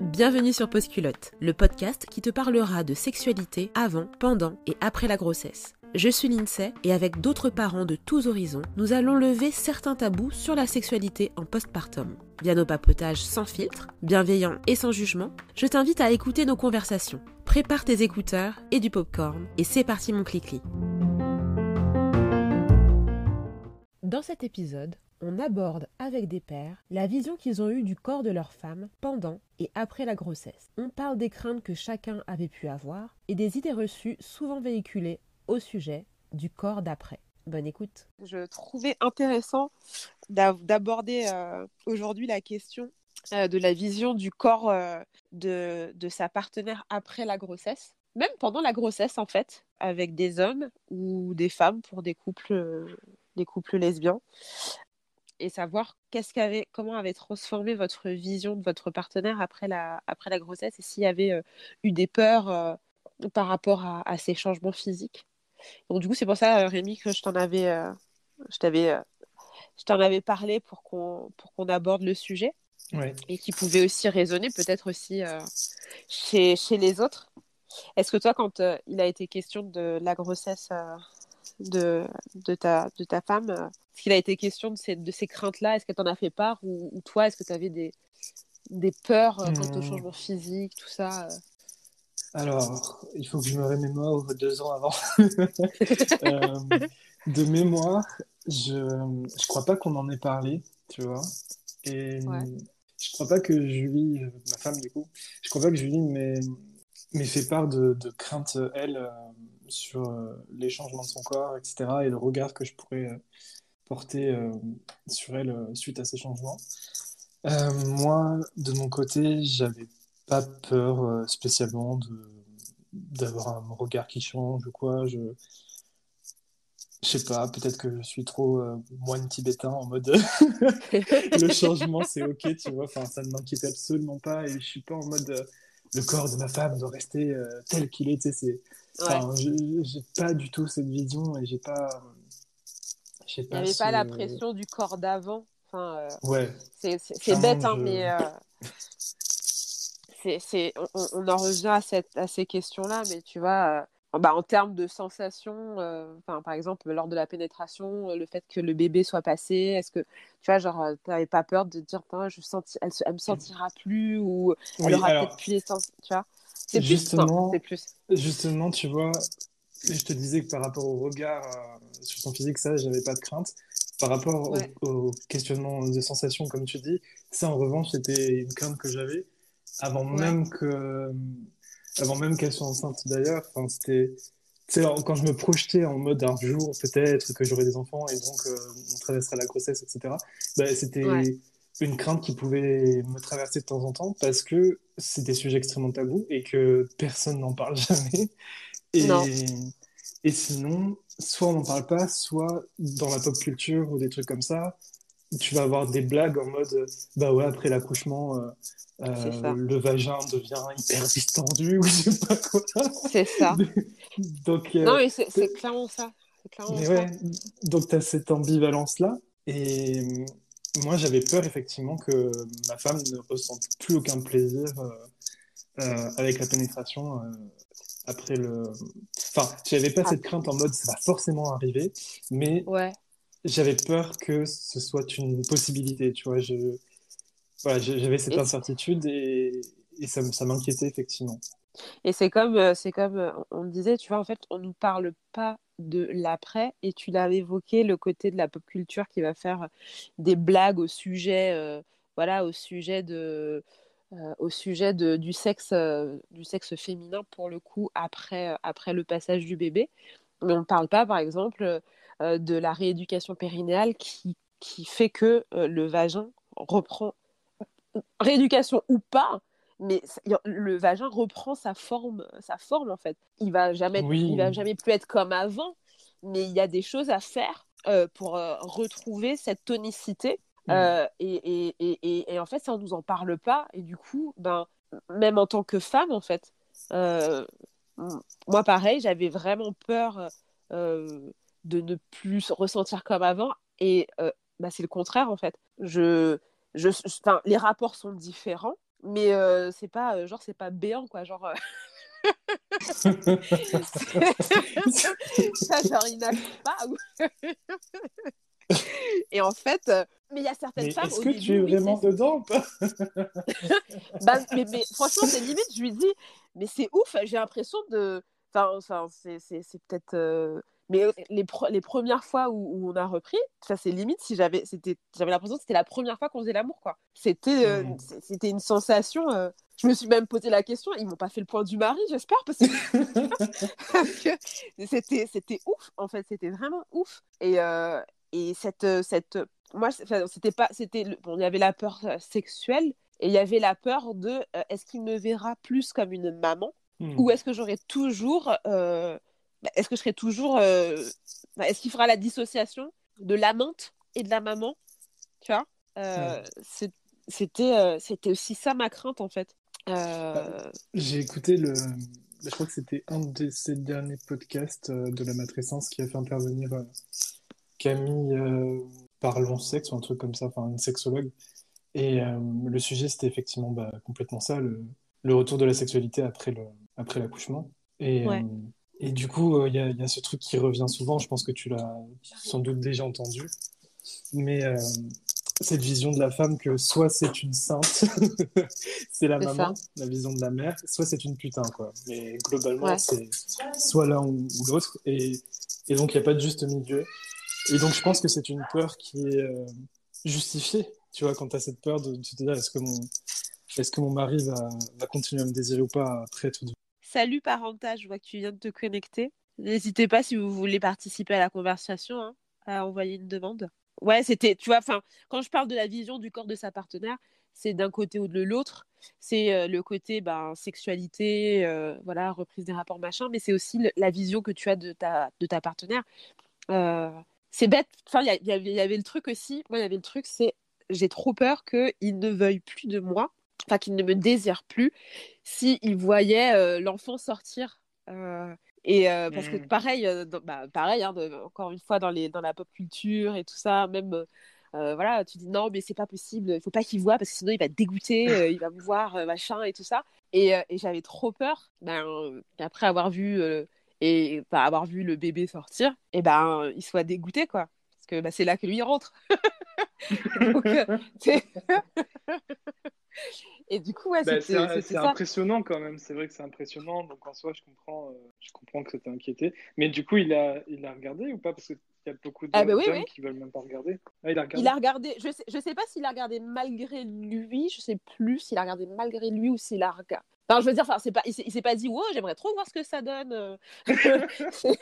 Bienvenue sur Postculotte, le podcast qui te parlera de sexualité avant, pendant et après la grossesse. Je suis Lindsay et avec d'autres parents de tous horizons, nous allons lever certains tabous sur la sexualité en postpartum. Via nos papotages sans filtre, bienveillants et sans jugement, je t'invite à écouter nos conversations. Prépare tes écouteurs et du popcorn et c'est parti mon clic Dans cet épisode, on aborde avec des pères la vision qu'ils ont eue du corps de leur femme pendant et après la grossesse. On parle des craintes que chacun avait pu avoir et des idées reçues souvent véhiculées au sujet du corps d'après. Bonne écoute. Je trouvais intéressant d'aborder euh, aujourd'hui la question euh, de la vision du corps euh, de, sa partenaire après la grossesse, même pendant la grossesse en fait, avec des hommes ou des femmes pour des couples lesbiens et savoir qu'est-ce qu'avait, comment avait transformé votre vision de votre partenaire après la, après la grossesse et s'il y avait euh, eu des peurs euh, par rapport à, ces changements physiques. Donc du coup, c'est pour ça, euh, Rémi, que je t'en avais, je t'avais, je t'en avais parlé pour qu'on, pour qu'on aborde le sujet et qui pouvait aussi résonner peut-être aussi chez, chez les autres. Est-ce que toi, quand il a été question de la grossesse de, de, ta, de ta femme, est-ce qu'il a été question de ces, de ces craintes-là? Est-ce qu'elle t'en a fait part? Ou, toi, est-ce que tu avais des, des peurs euh, quant au hmm. changement physique, tout ça euh? Alors, il faut que je me remémore deux ans avant. Euh, de mémoire, je ne crois pas qu'on en ait parlé, tu vois. Et je crois pas que Julie, ma femme du coup, je crois pas que Julie m'ait fait part de, de craintes, elle, sur les changements de son corps, etc. Et le regard que je pourrais porté euh, sur elle euh, suite à ces changements. Euh, moi, de mon côté, j'avais pas peur spécialement d'avoir un regard qui change ou quoi. Je, je sais pas, peut-être que je suis trop moine tibétain en mode le changement c'est ok, tu vois. Enfin, ça ne m'inquiète absolument pas et je suis pas en mode le corps de ma femme doit rester tel qu'il est. Tu sais, j'ai pas du tout cette vision et j'ai pas, il n'y avait pas la pression du corps d'avant. Enfin, euh, ouais. C'est bête, hein, mais euh, c'est on, on, en revient à, cette, à ces questions-là, mais tu vois, euh, bah, en termes de sensations, enfin, par exemple, lors de la pénétration, le fait que le bébé soit passé, est-ce que, tu vois, genre, tu n'avais pas peur de dire, je senti, elle, elle me sentira plus ou elle aura peut-être plus les sens, tu vois? C'est justement, plus, justement, tu vois, je te disais que par rapport au regard sur son physique, ça, j'avais pas de crainte. Par rapport au, questionnement de sensations, comme tu dis, ça, en revanche, c'était une crainte que j'avais avant même que, avant même qu'elle soit enceinte d'ailleurs. Enfin, c'était, quand je me projetais en mode un jour peut-être que j'aurais des enfants et donc euh, on traverserait la grossesse, etc. Bah, c'était une crainte qui pouvait me traverser de temps en temps parce que c'est des sujets extrêmement tabous et que personne n'en parle jamais. Et, et sinon, soit on n'en parle pas, soit dans la pop culture ou des trucs comme ça, tu vas avoir des blagues en mode bah ouais, après l'accouchement, euh, euh, le vagin devient hyper distendu ou je sais pas quoi. C'est ça. Donc, euh, non, mais c'est clairement ça. mais Ouais, donc tu as cette ambivalence-là. Et moi, j'avais peur effectivement que ma femme ne ressente plus aucun plaisir avec la pénétration après le. Enfin, j'avais pas cette crainte en mode ça va forcément arriver, mais ouais. j'avais peur que ce soit une possibilité, tu vois. Je... Voilà, j'avais cette incertitude et, et ça, ça m'inquiétait effectivement. Et c'est comme, euh, c'est comme euh, on disait, tu vois, en fait, on ne nous parle pas de l'après et tu l'avais évoqué, le côté de la pop culture qui va faire des blagues au sujet, euh, voilà, au sujet de euh, au sujet de, du, sexe, euh, du sexe féminin pour le coup après, euh, après le passage du bébé. Mais on ne parle pas, par exemple, de la rééducation périnéale qui, qui fait que le vagin reprend, rééducation ou pas, mais le vagin reprend sa forme, sa forme en fait. Il va jamais, il va jamais plus être comme avant, mais il y a des choses à faire pour retrouver cette tonicité Mm. Euh, et, et, et, et, en fait, ça, on nous en parle pas. Et du coup, ben, même en tant que femme, en fait, euh, moi, pareil, j'avais vraiment peur euh, de ne plus ressentir comme avant. Et bah, c'est le contraire en fait. Je, je, les rapports sont différents, mais c'est pas genre c'est pas béant quoi, genre. ça, genre, il pas. Et en fait, mais il y a certaines femmes. Est-ce que tu es vraiment dedans ou pas? Bah, mais, mais, franchement, c'est limite, je lui dis, mais c'est ouf, j'ai l'impression de. Enfin, c'est peut-être. Euh, mais euh, les, les premières fois où, on a repris, ça c'est limite si j'avais j'avais l'impression que c'était la première fois qu'on faisait l'amour quoi. C'était euh, mmh. c'était une sensation. je me suis même posé la question. Ils m'ont pas fait le point du mari, j'espère, parce que c'était c'était ouf en fait, c'était vraiment ouf. Et, et cette cette moi c'était pas c'était bon il y avait la peur sexuelle et il y avait la peur de est-ce qu'il me verra plus comme une maman Hmm. Ou est-ce que j'aurai toujours. Euh, bah, est-ce que je serai toujours. Euh, bah, est-ce qu'il fera la dissociation de l'amante et de la maman Tu vois euh, C'était c'était aussi ça ma crainte, en fait. Bah, j'ai écouté le. Je crois que c'était un de ces derniers podcasts de la matrescence qui a fait intervenir Camille Parlons Sexe ou un truc comme ça, enfin une sexologue. Et le sujet, c'était effectivement complètement ça, le, le, retour de la sexualité après l'accouchement. Et, euh, et du coup, euh, il y, y, a ce truc qui revient souvent, je pense que tu l'as sans doute déjà entendu, mais euh, cette vision de la femme que soit c'est une sainte, c'est la maman, la vision de la mère, soit c'est une putain, quoi. Mais globalement, c'est soit l'un ou, l'autre, et, et, donc il n'y a pas de juste milieu. Et donc je pense que c'est une peur qui est justifiée, tu vois, quand tu as cette peur de, te dire est-ce que mon, est-ce que mon mari va, va, continuer à me désirer ou pas après être Salut parentage, je vois que tu viens de te connecter. N'hésitez pas si vous voulez participer à la conversation, hein, à envoyer une demande. Ouais, c'était, tu vois, enfin, quand je parle de la vision du corps de sa partenaire, c'est d'un côté ou de l'autre. C'est euh, le côté ben, sexualité, euh, voilà, reprise des rapports, machin, mais c'est aussi la vision que tu as de ta, de ta partenaire. Euh, c'est bête. Enfin, il y, y, avait le truc aussi. Moi, il y avait le truc, c'est j'ai trop peur qu'il ne veuille plus de moi enfin qu'il ne me désire plus s'il voyait euh, l'enfant sortir. Euh, et euh, parce que mmh. pareil, bah, pareil hein, encore une fois dans, les, dans la pop culture et tout ça, même voilà, tu dis non mais c'est pas possible, il faut pas qu'il voit parce que sinon il va dégoûter, il va me voir machin et tout ça. Et, et j'avais trop peur, ben, après avoir vu et avoir vu le bébé sortir, et ben il soit dégoûté quoi, parce que bah, c'est là que lui rentre. Donc, Et du coup, ouais, bah, c'est impressionnant quand même. C'est vrai que c'est impressionnant. Donc en soi, je comprends, euh, je comprends que t'es inquiété. Mais du coup, il a, il a regardé ou pas? Parce qu'il y a beaucoup de ah, bah gens qui veulent même pas regarder. Ah, il a regardé. Il a regardé. Je sais, je sais pas s'il a regardé malgré lui. Je sais plus s'il a regardé malgré lui ou s'il a regardé. Enfin, je veux dire, enfin, c'est pas, il s'est pas dit, wow, j'aimerais trop voir ce que ça donne. Euh.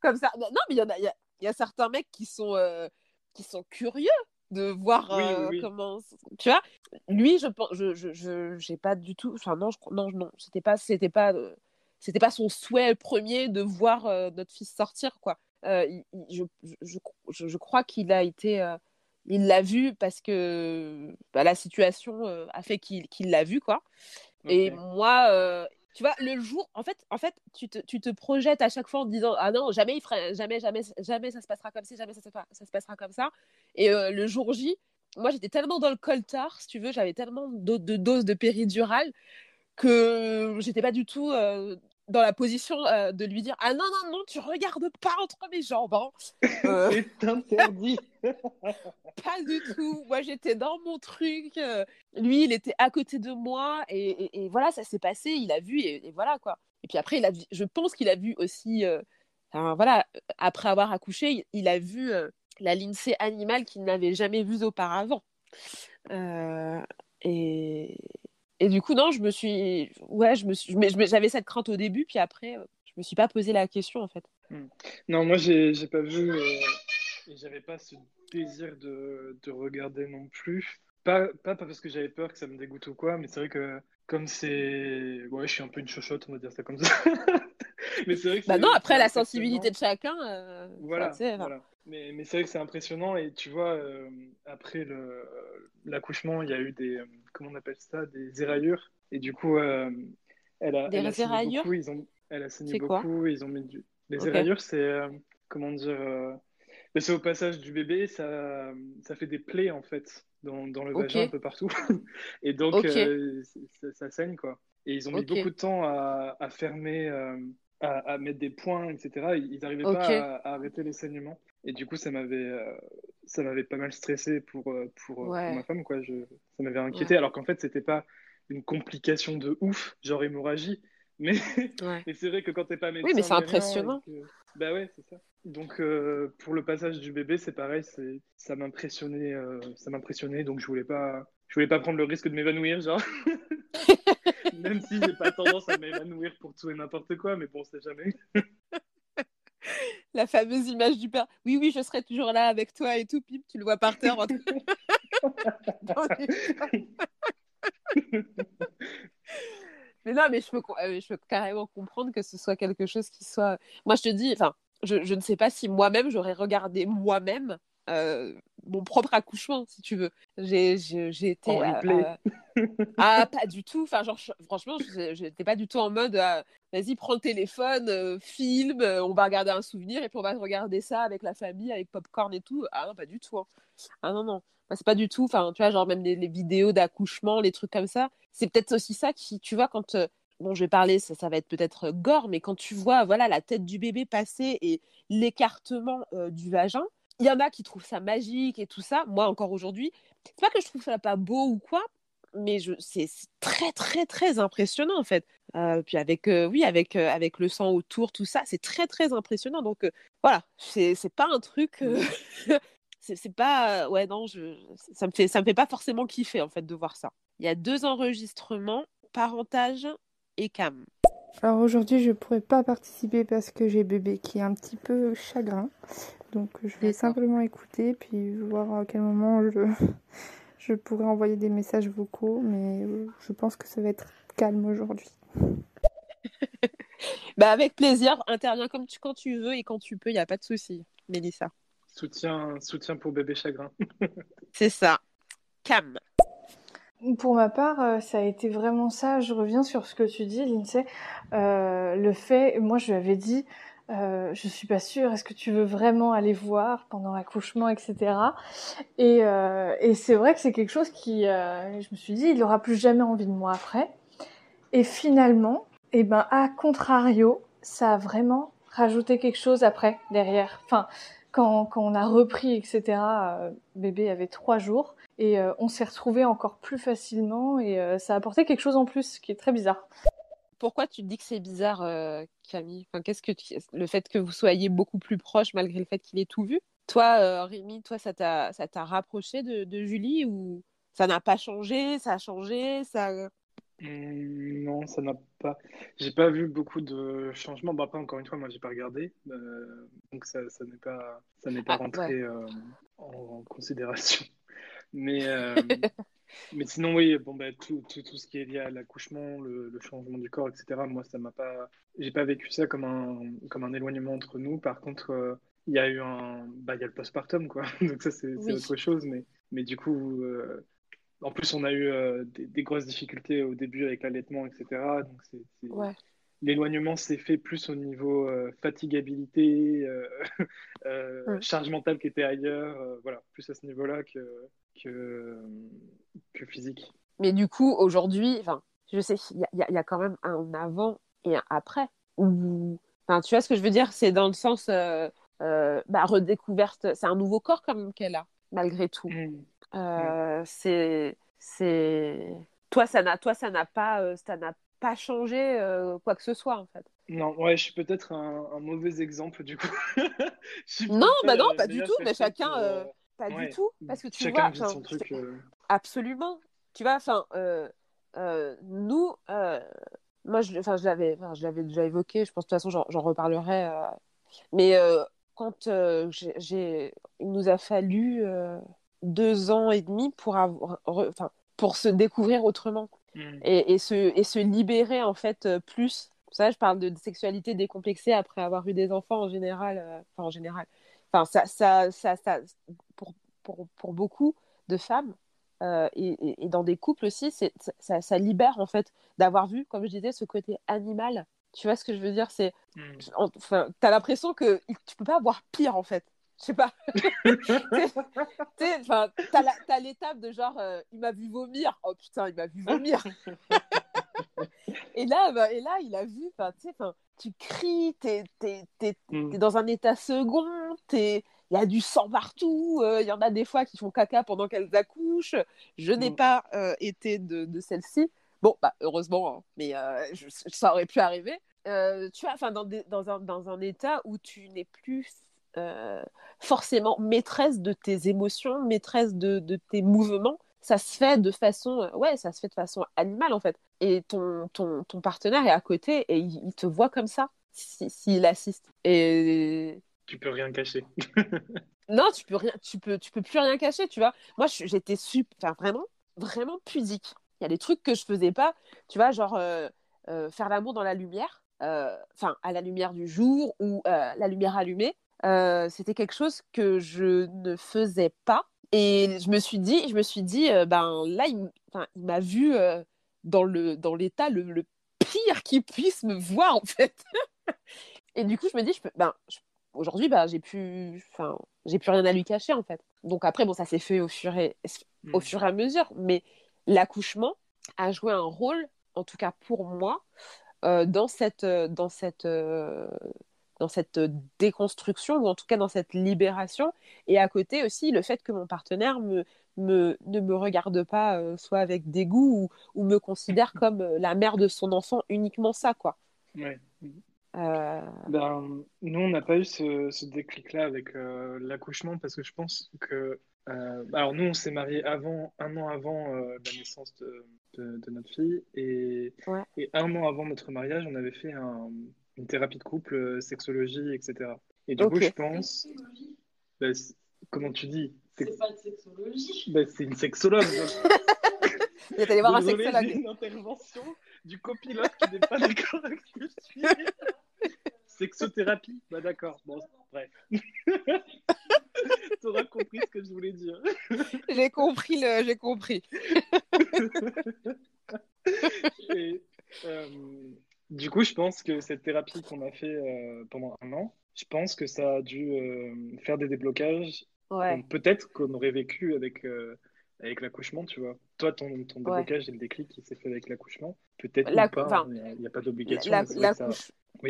Comme ça. Non, mais il y en a, il y, a, certains mecs qui sont, euh, qui sont curieux de voir euh, comment tu vois lui je pense je je j'ai pas du tout enfin non je, non non c'était pas c'était pas euh, c'était pas son souhait premier de voir euh, notre fils sortir quoi. Je, je, je, crois qu'il a été il l'a vu parce que bah, la situation a fait qu'il l'a vu quoi. Et moi tu vois, le jour, en fait, en fait tu, te, tu te projettes à chaque fois en disant Ah non, jamais, il jamais, jamais, jamais ça se passera comme ça, jamais ça, se passera comme ça. Et euh, le jour J, moi, j'étais tellement dans le coltard, si tu veux, j'avais tellement de, de doses de péridurale que j'étais pas du tout euh, dans la position euh, de lui dire Ah non, non, non, tu regardes pas entre mes jambes. Hein. Euh, C'est interdit. pas du tout. Moi, j'étais dans mon truc. Euh, lui, il était à côté de moi. Et, et, voilà, ça s'est passé. Il a vu. Et, voilà, quoi. Et puis après, il a, je pense qu'il a vu aussi. voilà, après avoir accouché, il, il a vu la lincée animale qu'il n'avait jamais vue auparavant. et, et du coup, non, je me suis. Ouais, je me suis. J'avais cette crainte au début, puis après, euh, je me suis pas posé la question, en fait. Hmm. Non, moi, j'ai pas vu. Euh, et j'avais pas ce désir de, de regarder non plus. Pas, pas, parce que j'avais peur que ça me dégoûte ou quoi, mais c'est vrai que comme c'est. Ouais, je suis un peu une chochotte, on va dire ça comme ça. mais c'est vrai que. Bah non, après, la sensibilité de chacun. Euh, voilà. voilà. Mais, mais c'est vrai que c'est impressionnant, et tu vois, après l'accouchement, il y a eu des comment on appelle ça, des éraillures. Et du coup, euh, elle a, des elle a beaucoup, ils ont, elle a saigné beaucoup, ils ont mis du... Les éraillures, c'est, euh, comment dire, euh, Mais c'est au passage du bébé, ça, ça fait des plaies en fait dans, dans le vagin un peu partout. Et donc, euh, ça, saigne quoi. Et ils ont mis beaucoup de temps à, à fermer, à, à, mettre des points, etc. Ils n'arrivaient pas à, arrêter les saignements. Et du coup, ça m'avait, ça m'avait pas mal stressé pour, pour, pour ma femme quoi. Je, ça m'avait inquiété, alors qu'en fait, c'était pas une complication de ouf, genre hémorragie. Mais, mais c'est vrai que quand t'es pas médecin. Oui, mais c'est impressionnant. Bah ouais, c'est ça. Donc euh, pour le passage du bébé, c'est pareil, c'est ça m'impressionnait, euh, ça m'impressionnait, donc je voulais pas, je voulais pas prendre le risque de m'évanouir, genre. Même si j'ai pas tendance à m'évanouir pour tout et n'importe quoi, mais bon, c'est jamais. La fameuse image du père. Oui, oui, je serai toujours là avec toi et tout, Pip, tu le vois par terre. mais non, mais je peux, euh, je peux carrément comprendre que ce soit quelque chose qui soit. Moi, je te dis, enfin, je, ne sais pas si moi-même j'aurais regardé moi-même euh, mon propre accouchement, si tu veux. J'ai été. Euh, ah, pas du tout. Enfin, genre, franchement, j'étais pas du tout en mode vas-y, prends le téléphone, filme, on va regarder un souvenir et puis on va regarder ça avec la famille, avec popcorn et tout. Ah non, pas du tout. Hein. Ah non, non. c'est pas du tout. Enfin, tu vois, genre, même les, les vidéos d'accouchement, les trucs comme ça. C'est peut-être aussi ça qui, tu vois, quand bon, je vais parler, ça, ça va être peut-être gore, mais quand tu vois voilà la tête du bébé passer et l'écartement euh, du vagin, il y en a qui trouvent ça magique et tout ça. Moi, encore aujourd'hui, c'est pas que je trouve ça pas beau ou quoi, mais c'est très très très impressionnant en fait. Euh, puis avec euh, oui avec avec le sang autour, tout ça, c'est très très impressionnant. Donc voilà, c'est pas un truc. c'est pas ouais non je ça me fait ça me fait pas forcément kiffer en fait de voir ça il y a deux enregistrements parentage et Cam. Alors aujourd'hui, je pourrais pas participer parce que j'ai bébé qui est un petit peu chagrin. Donc je vais simplement écouter puis voir à quel moment je, je pourrais envoyer des messages vocaux. Mais euh, je pense que ça va être calme aujourd'hui. bah avec plaisir, interviens comme tu, quand tu veux et quand tu peux, il n'y a pas de souci, Mélissa. Soutien, soutien pour bébé chagrin. C'est ça. Cam. Pour ma part, euh, ça a été vraiment ça. Je reviens sur ce que tu dis, Lindsay. Euh, le fait, moi, je lui avais dit, euh, je suis pas sûre. Est-ce que tu veux vraiment aller voir pendant l'accouchement, etc. Et, euh, et c'est vrai que c'est quelque chose qui, je me suis dit, il aura plus jamais envie de moi après. Et finalement, eh ben, à contrario, ça a vraiment rajouté quelque chose après, derrière. Enfin, quand, quand on a repris, etc. bébé avait trois jours et euh, on s'est retrouvés encore plus facilement et euh, ça a apporté quelque chose en plus qui est très bizarre. Pourquoi tu dis que c'est bizarre, euh, Camille? Enfin, qu'est-ce que le fait que vous soyez beaucoup plus proches malgré le fait qu'il ait tout vu? Toi, Rémi, toi, ça t'a ça t'a rapproché de, de, Julie ou ça n'a pas changé? Ça a changé? Ça mmh, non, ça n'a pas. J'ai pas vu beaucoup de changements. Bon, après, encore une fois, moi, j'ai pas regardé, donc ça, ça n'est pas, ça n'est pas ah, rentré en, considération. Mais, euh, mais sinon, oui, bon, bah, tout, tout, tout, ce qui est lié à l'accouchement, le, changement du corps, etc., moi, ça m'a pas. J'ai pas vécu ça comme un, comme un éloignement entre nous. Par contre, euh, il y a eu un. Bah, il y a le postpartum, quoi. Donc, ça, c'est autre chose. Mais, mais du coup. Euh, en plus, on a eu des, grosses difficultés au début avec l'allaitement, etc. Donc, c'est, ouais l'éloignement s'est fait plus au niveau fatigabilité, euh, charge mentale qui était ailleurs, voilà, plus à ce niveau-là que, que, que physique. Mais du coup, aujourd'hui, je sais, il y, y, a quand même un avant et un après. Où... Tu vois ce que je veux dire? C'est dans le sens euh, euh, bah, redécouverte. C'est un nouveau corps comme qu'elle a, malgré tout. Mmh. Euh, mmh. C'est, c'est, toi, ça n'a, toi, ça n'a pas, ça n'a pas changé quoi que ce soit en fait. Non, ouais, je suis peut-être un, mauvais exemple du coup. non, bah non, pas du tout, mais chacun, pas du tout, parce que tu vois, son truc, euh. absolument. Tu vois, enfin, euh, euh, nous, moi, je, je l'avais, je l'avais déjà évoqué. Je pense de toute façon, j'en reparlerai. mais quand j'ai, il nous a fallu deux ans et demi pour avoir, enfin, pour se découvrir autrement mmh. et, et, se, et se libérer en fait plus. Ça, je parle de sexualité décomplexée après avoir eu des enfants en général. Enfin, en général Enfin, ça, ça, ça, ça pour, pour, pour, beaucoup de femmes euh, et, et, dans des couples aussi, ça, ça, libère en fait d'avoir vu, comme je disais, ce côté animal. Tu vois ce que je veux dire? C'est, hmm. enfin, t'as l'impression que tu peux pas avoir pire en fait. Je sais pas. T'as l'étape de genre, euh, il m'a vu vomir. Oh putain, il m'a vu vomir. et, là, bah, et là, il a vu, tu cries, t'es es, mm. dans un état second, il y a du sang partout, euh, il y en a des fois qui font caca pendant qu'elles accouchent. Je n'ai mm. pas euh, été de, de celle-ci. Bon, bah, heureusement, hein, mais ça aurait pu arriver. tu vois, enfin, dans, dans, un, dans un état où tu n'es plus euh, forcément maîtresse de tes émotions, maîtresse de, de, tes mouvements. Ça se fait de façon, euh, ouais, ça se fait de façon animale en fait. Et ton, ton, ton partenaire est à côté et il, te voit comme ça s'il si, assiste. Et tu peux rien cacher. non, tu peux rien, tu peux, tu peux plus rien cacher, tu vois. Moi, j'étais super, vraiment, vraiment pudique. Il y a des trucs que je faisais pas, tu vois, genre euh, faire l'amour dans la lumière, enfin à la lumière du jour ou la lumière allumée. Euh, c'était quelque chose que je ne faisais pas. Et je me suis dit, je me suis dit, euh, ben là, il, il m'a vu euh, dans le dans l'état le, le, pire qu'il puisse me voir en fait. et du coup, je me dis, je peux, ben, aujourd'hui, ben, j'ai plus, enfin, j'ai plus rien à lui cacher en fait. Donc après, bon, ça s'est fait au fur et au mmh. fur et à mesure, mais l'accouchement a joué un rôle, en tout cas pour moi, dans cette dans cette dans cette déconstruction ou en tout cas dans cette libération. Et à côté aussi, le fait que mon partenaire me, me, ne me regarde pas euh, soit avec dégoût ou, ou me considère comme euh, la mère de son enfant uniquement ça, quoi. Ouais. Euh, ben, nous, on n'a pas eu ce, ce déclic-là avec l'accouchement parce que je pense que. alors, nous, on s'est mariés avant, un an avant la naissance de, de, notre fille et, et, un an avant notre mariage, on avait fait un, une thérapie de couple, euh, sexologie, etc. Et du coup, je pense. Bah, comment tu dis C'est pas de sexologie. Bah, c'est une sexologue. Il est allé voir un sexologue. une intervention du copilote qui n'est pas d'accord avec ce que je suis. Sexothérapie Bah d'accord, bon, bref. tu auras compris ce que je voulais dire. j'ai compris, le... j'ai compris. Et, euh, du coup, je pense que cette thérapie qu'on a fait euh, pendant un an, je pense que ça a dû euh, faire des déblocages. Ouais. Peut-être qu'on aurait vécu avec, euh, avec l'accouchement, tu vois. Toi, ton, ton déblocage et le déclic qui s'est fait avec l'accouchement, peut-être pas, il n'y a, pas d'obligation.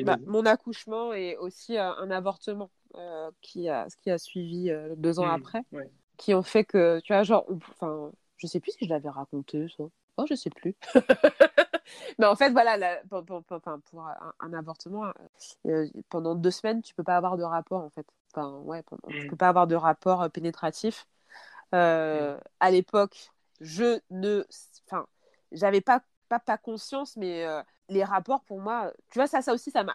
Bah, mon accouchement est aussi un avortement qui, a, qui a suivi deux ans mmh, après, qui ont fait que, tu vois, genre, enfin, je sais plus si je l'avais raconté, ça. Oh, je sais plus. Mais en fait, voilà, pour, pour, un, avortement, euh, euh, pendant deux semaines, tu peux pas avoir de rapport, en fait. Enfin, ouais, tu mm. peux pas avoir de rapport euh, pénétratif. Mm. À l'époque, je ne. Enfin, j'avais pas, pas, pas conscience, mais les rapports, pour moi, tu vois, ça, ça aussi, ça m'a.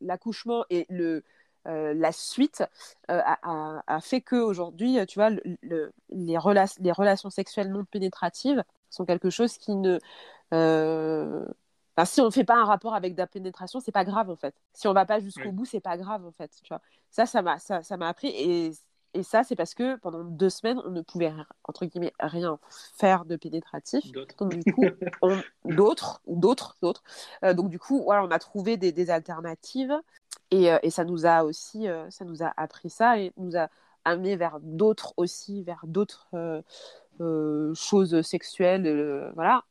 L'accouchement et le. la suite a, a, fait que aujourd'hui, tu vois, le, les, rela les relations sexuelles non pénétratives sont quelque chose qui ne euh, si on ne fait pas un rapport avec de la pénétration, c'est pas grave en fait. Si on va pas jusqu'au bout, c'est pas grave en fait. Tu vois. Ça, ça m'a, ça, ça m'a appris et, et ça, c'est parce que pendant deux semaines, on ne pouvait entre guillemets rien faire de pénétratif. Donc du coup, d'autres, d'autres, d'autres. Euh, donc du coup, voilà, on a trouvé des, des alternatives et, euh, et, ça nous a aussi, ça nous a appris ça et nous a amené vers d'autres aussi, vers d'autres choses sexuelles, voilà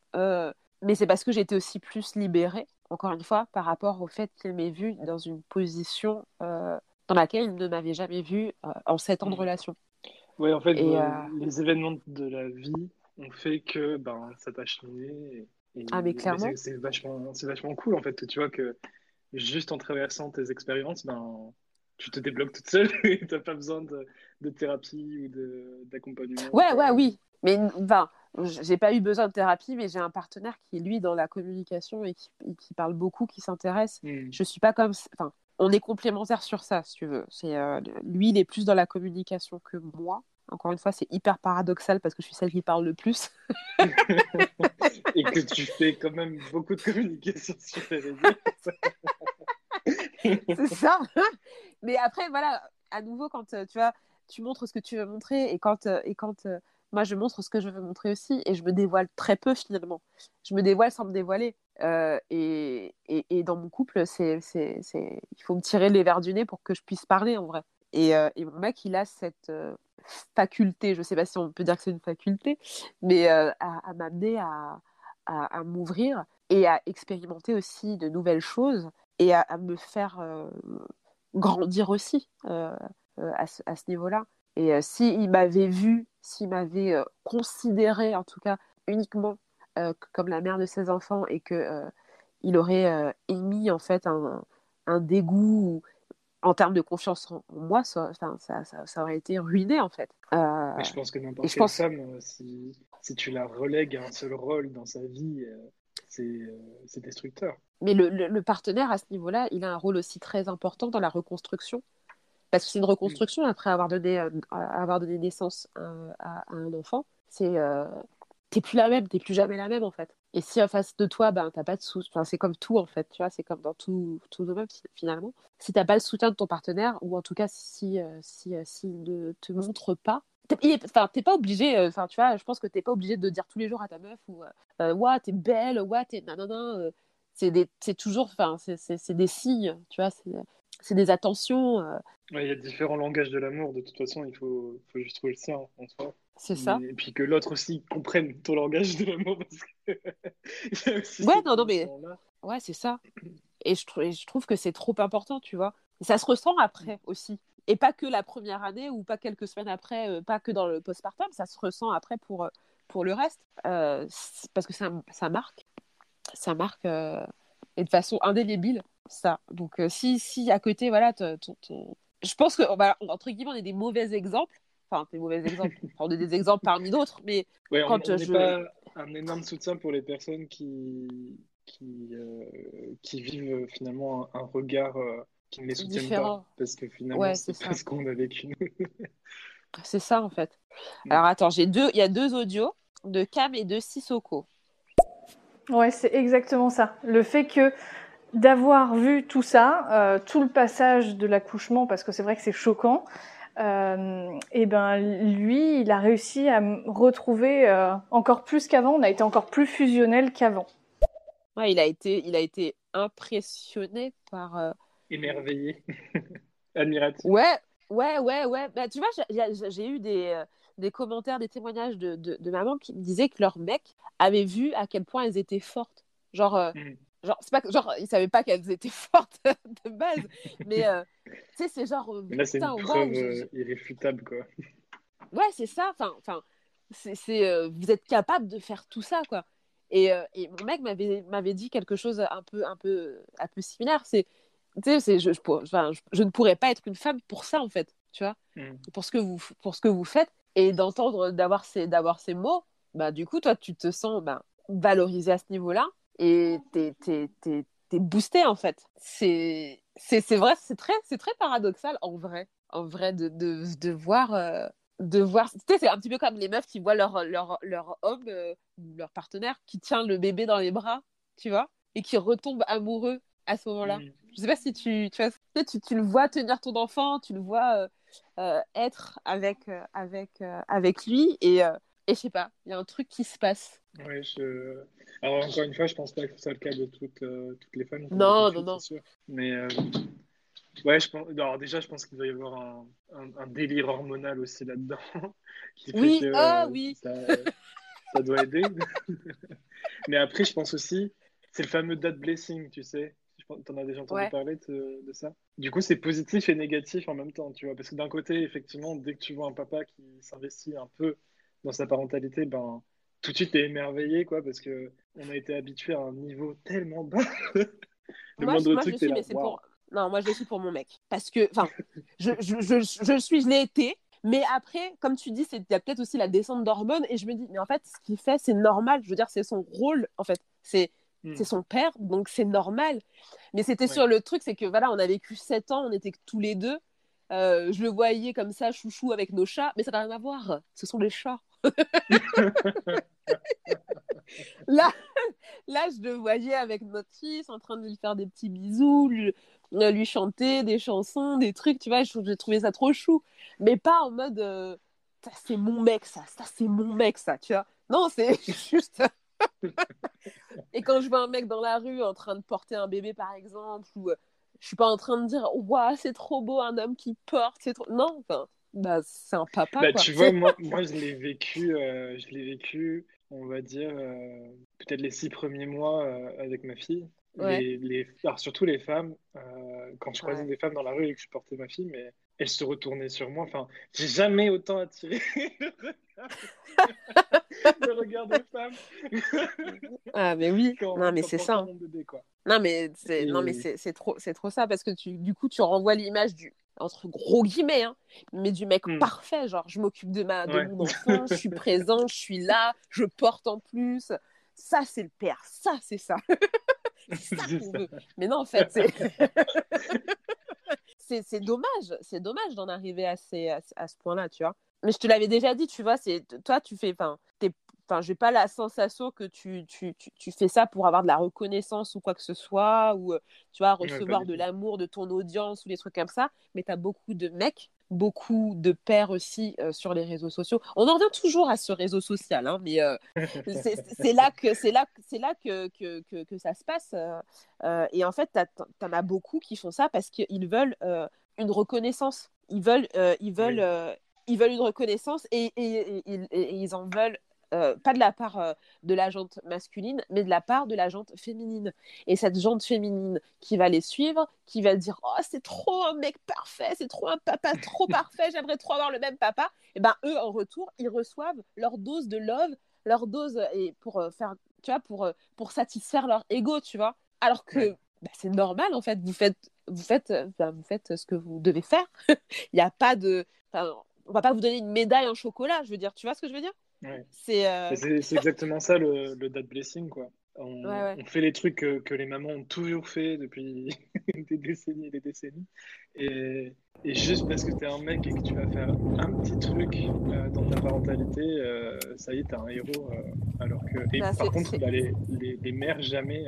mais c'est parce que j'étais aussi plus libérée, encore une fois, par rapport au fait qu'il m'ait vue dans une position euh, dans laquelle il ne m'avait jamais vue euh, en sept ans de mmh. relation. Oui, en fait, euh, les événements de la vie ont fait que ben, ça t'a cheminé. ah, mais clairement. C'est vachement, vachement cool, en fait, tu vois que juste en traversant tes expériences, ben, tu te débloques toute seule et tu n'as pas besoin de, de thérapie ou d'accompagnement. Ouais, ouais, oui. Mais enfin, j'ai pas eu besoin de thérapie, mais j'ai un partenaire qui est lui dans la communication et qui, qui parle beaucoup, qui s'intéresse. Hmm. Je suis pas comme, enfin, on est complémentaires sur ça, si tu veux. C'est euh, lui, il est plus dans la communication que moi. Encore une fois, c'est hyper paradoxal parce que je suis celle qui parle le plus. et que tu fais quand même beaucoup de communication sur tes réseaux. c'est ça. Mais après, voilà, à nouveau, quand euh, tu vois, tu montres ce que tu veux montrer et quand, euh, et quand moi, je montre ce que je veux montrer aussi et je me dévoile très peu finalement. Je me dévoile sans me dévoiler. Euh, et, et, dans mon couple, c'est, c'est, il faut me tirer les verres du nez pour que je puisse parler en vrai. Et, et, mon mec, il a cette faculté, je sais pas si on peut dire que c'est une faculté, mais à, à m'amener à, à, m'ouvrir et à expérimenter aussi de nouvelles choses et à, à me faire grandir aussi à, à, ce niveau-là. Et s'il m'avait vu, s'il m'avait considéré en tout cas uniquement comme la mère de ses enfants et que il aurait émis en fait un, un dégoût en termes de confiance en moi, ça, ça, ça, ça, aurait été ruiné en fait. Euh, je pense que n'importe quelle pense... femme, euh, si, si, tu la relègues à un seul rôle dans sa vie, euh, c'est destructeur. Mais le, le, partenaire à ce niveau-là, il a un rôle aussi très important dans la reconstruction. Parce que c'est une reconstruction après avoir donné, avoir donné naissance à, à un enfant. C'est t'es plus la même, t'es plus jamais la même en fait. Et si en face de toi, ben t'as pas de soutien, enfin, c'est comme tout en fait, tu vois, c'est comme dans tout, tout domaine finalement. Si t'as pas le soutien de ton partenaire, ou en tout cas si euh, si euh, s'il ne te montre pas, enfin t'es pas obligé, euh, enfin tu vois, je pense que t'es pas obligé de dire tous les jours à ta meuf ou ouais t'es belle, ouais t'es nanana, c'est des, c'est toujours, enfin c'est des signes, tu vois, c'est des attentions. Il y a différents langages de l'amour, de toute façon, il faut, faut juste trouver le sien en soi. C'est ça. Et puis que l'autre aussi comprenne ton langage de l'amour. Parce que... ouais, non, non, mais. Ouais, c'est ça. Et je, je trouve que c'est trop important, tu vois. Et ça se ressent après aussi. Et pas que la première année ou pas quelques semaines après, euh, pas que dans le postpartum, ça se ressent après pour, euh, pour le reste. Euh, parce que ça, ça marque. Ça marque et de façon indélébile, ça. Donc si, si à côté, voilà, je pense que, entre guillemets, on est des mauvais exemples enfin des mauvais exemples, on est des exemples parmi d'autres, mais quand on, je... pas un énorme soutien pour les personnes qui qui, euh, qui vivent euh, finalement un, regard euh, qui ne les soutient pas, parce que finalement c'est pas ce qu'on a vécu. c'est ça en fait. Mm. Alors attends, j'ai deux, il y a deux audios de Cam et de Sissoko. Ouais, c'est exactement ça. Le fait que d'avoir vu tout ça, tout le passage de l'accouchement, parce que c'est vrai que c'est choquant, euh, et ben lui, il a réussi à me retrouver euh, encore plus qu'avant. On a été encore plus fusionnel qu'avant. Ouais, il a été, il a été impressionné par. Euh... Émerveillé, admiratif. Ouais, ouais, ouais, ouais. Bah, tu vois, j'ai eu des, euh, des commentaires, des témoignages de, de, de mamans qui me disaient que leur mec avait vu à quel point elles étaient fortes. Genre, mm. Genre, c'est pas genre, ils savaient pas qu'elles étaient fortes de base, mais euh, tu sais, c'est genre. Euh, là, c'est une preuve euh, irréfutable, quoi. Ouais, c'est ça. Enfin, enfin, c'est, vous êtes capable de faire tout ça, quoi. Et, et mon mec m'avait, m'avait dit quelque chose un peu, un peu, un peu similaire. C'est, tu sais, je, je, je, je, ne pourrais pas être une femme pour ça, en fait, tu vois, mm. pour ce que vous, pour ce que vous faites, et d'entendre, d'avoir ces, d'avoir ces mots, bah du coup, toi, tu te sens bah, valorisé à ce niveau-là et t'es, t'es, t'es, t'es boosté en fait. C'est, c'est, c'est vrai, c'est très, c'est très paradoxal en vrai, en vrai de, de, de voir. Euh, de voir, tu sais, c'est un petit peu comme les meufs qui voient leur, leur, leur homme, euh, leur partenaire, qui tient le bébé dans les bras, tu vois, et qui retombe amoureux à ce moment-là. Mm. Je sais pas si tu, tu, vois, tu, tu, le vois tenir ton enfant, tu le vois euh, être avec, avec, avec lui, et, et je sais pas, il y a un truc qui se passe. Oui, je... Alors, encore une fois, je pense pas que ce soit le cas de toutes, euh, toutes les femmes. Non, non, non. Mais euh, ouais, je pense... Alors, déjà, je pense qu'il doit y avoir un, un, délire hormonal aussi là-dedans. oui, ah oui. Ça, ça doit aider. Mais après, je pense aussi, c'est le fameux dad blessing, tu sais. Tu en as déjà entendu parler de, de, ça. Du coup, c'est positif et négatif en même temps, tu vois. Parce que d'un côté, effectivement, dès que tu vois un papa qui s'investit un peu dans sa parentalité, ben, tout de suite, t'es émerveillé, quoi, parce que on a été habitué à un niveau tellement bas. le moi, moindre moi, truc, pour... Non, moi, je le suis pour mon mec. Parce que, enfin, je, je, je, je, suis, je l'ai été, mais après, comme tu dis, il y a peut-être aussi la descente d'hormones, et je me dis, mais en fait, ce qu'il fait, c'est normal. Je veux dire, c'est son rôle, en fait. C'est hmm. c'est son père, donc c'est normal. Mais c'était sur le truc, c'est que voilà, on a vécu 7 ans, on était tous les deux. Euh, je le voyais comme ça, chouchou avec nos chats, mais ça n'a rien à voir. Ce sont les chats. là, là, je le voyais avec notre fils en train de lui faire des petits bisous, lui, euh, lui chanter des chansons, des trucs, tu vois. J'ai trouvé ça trop chou. Mais pas en mode euh, ça, c'est mon mec, ça, ça, c'est mon mec, ça, tu vois. Non, c'est juste. Et quand je vois un mec dans la rue en train de porter un bébé, par exemple, ou Je suis pas en train de dire, waouh, c'est trop beau un homme qui porte, c'est trop. Non, enfin, bah, c'est un papa. Bah, quoi. tu vois, moi, moi je l'ai vécu, euh, je l'ai vécu, on va dire, euh, peut-être les six premiers mois euh, avec ma fille. Ouais. Les, les- alors, surtout les femmes, euh, quand je croisais Ouais. des femmes dans la rue et que je portais ma fille, mais elles se retournaient sur moi. Enfin, j'ai jamais autant attiré le regard, le regard des femmes Ah, mais oui. Non, mais c'est ça. hein. quoi. Non, mais c'est non, mais Et- c'est c'est trop, c'est trop ça parce que tu, du coup, tu renvoies l'image du entre gros guillemets, hein, mais du mec Hmm. parfait. Genre, je m'occupe de ma, de Ouais. mon enfant, je suis présente, je suis là, je porte en plus. Ça, c'est le père. Ça, c'est ça. ça ça. Mais non, en fait, c'est c'est dommage, c'est dommage d'en arriver à, ces, à, à ce point-là, tu vois. Mais je te l'avais déjà dit, tu vois, c'est toi, tu fais, enfin, t'es, enfin, j'ai pas la sensation que tu, tu, tu, tu fais ça pour avoir de la reconnaissance ou quoi que ce soit, ou euh, tu vois, recevoir de l'amour de ton audience ou des trucs comme ça. Mais t'as beaucoup de mecs, beaucoup de pères aussi euh, sur les réseaux sociaux. On en revient toujours à ce réseau social, hein, mais euh, c'est là que c'est là c'est là que, que, que, que ça se passe euh, euh, et en fait t'en as beaucoup qui font ça parce qu'ils veulent une reconnaissance ils veulent ils veulent Oui. ils veulent une reconnaissance et, et- et- et- et ils en veulent euh, pas de la part euh, de la jante masculine, mais de la part de la jante féminine. Et cette jante féminine qui va les suivre, qui va dire Oh, c'est trop un mec parfait, c'est trop un papa trop parfait, j'aimerais trop avoir le même papa. Et ben eux, en retour, ils reçoivent leur dose de love, leur dose et pour euh, faire, tu vois, pour, pour satisfaire leur ego, tu vois. Alors que Ouais. bah, c'est normal, en fait, vous faites, vous faites, ben, vous faites ce que vous devez faire. Il n'y a pas de. enfin, on va pas vous donner une médaille en chocolat, je veux dire, tu vois ce que je veux dire? Ouais. C'est. euh, C'est exactement ça le, le dad blessing, quoi. On, Ouais, ouais. on fait les trucs que, que les mamans ont toujours fait depuis des décennies et des décennies. Et, et juste parce que t'es un mec et que tu vas faire un petit truc euh, dans ta parentalité, euh, ça y est, t'es un héros. euh, alors que, et par contre, bah, les, les, les mères, jamais.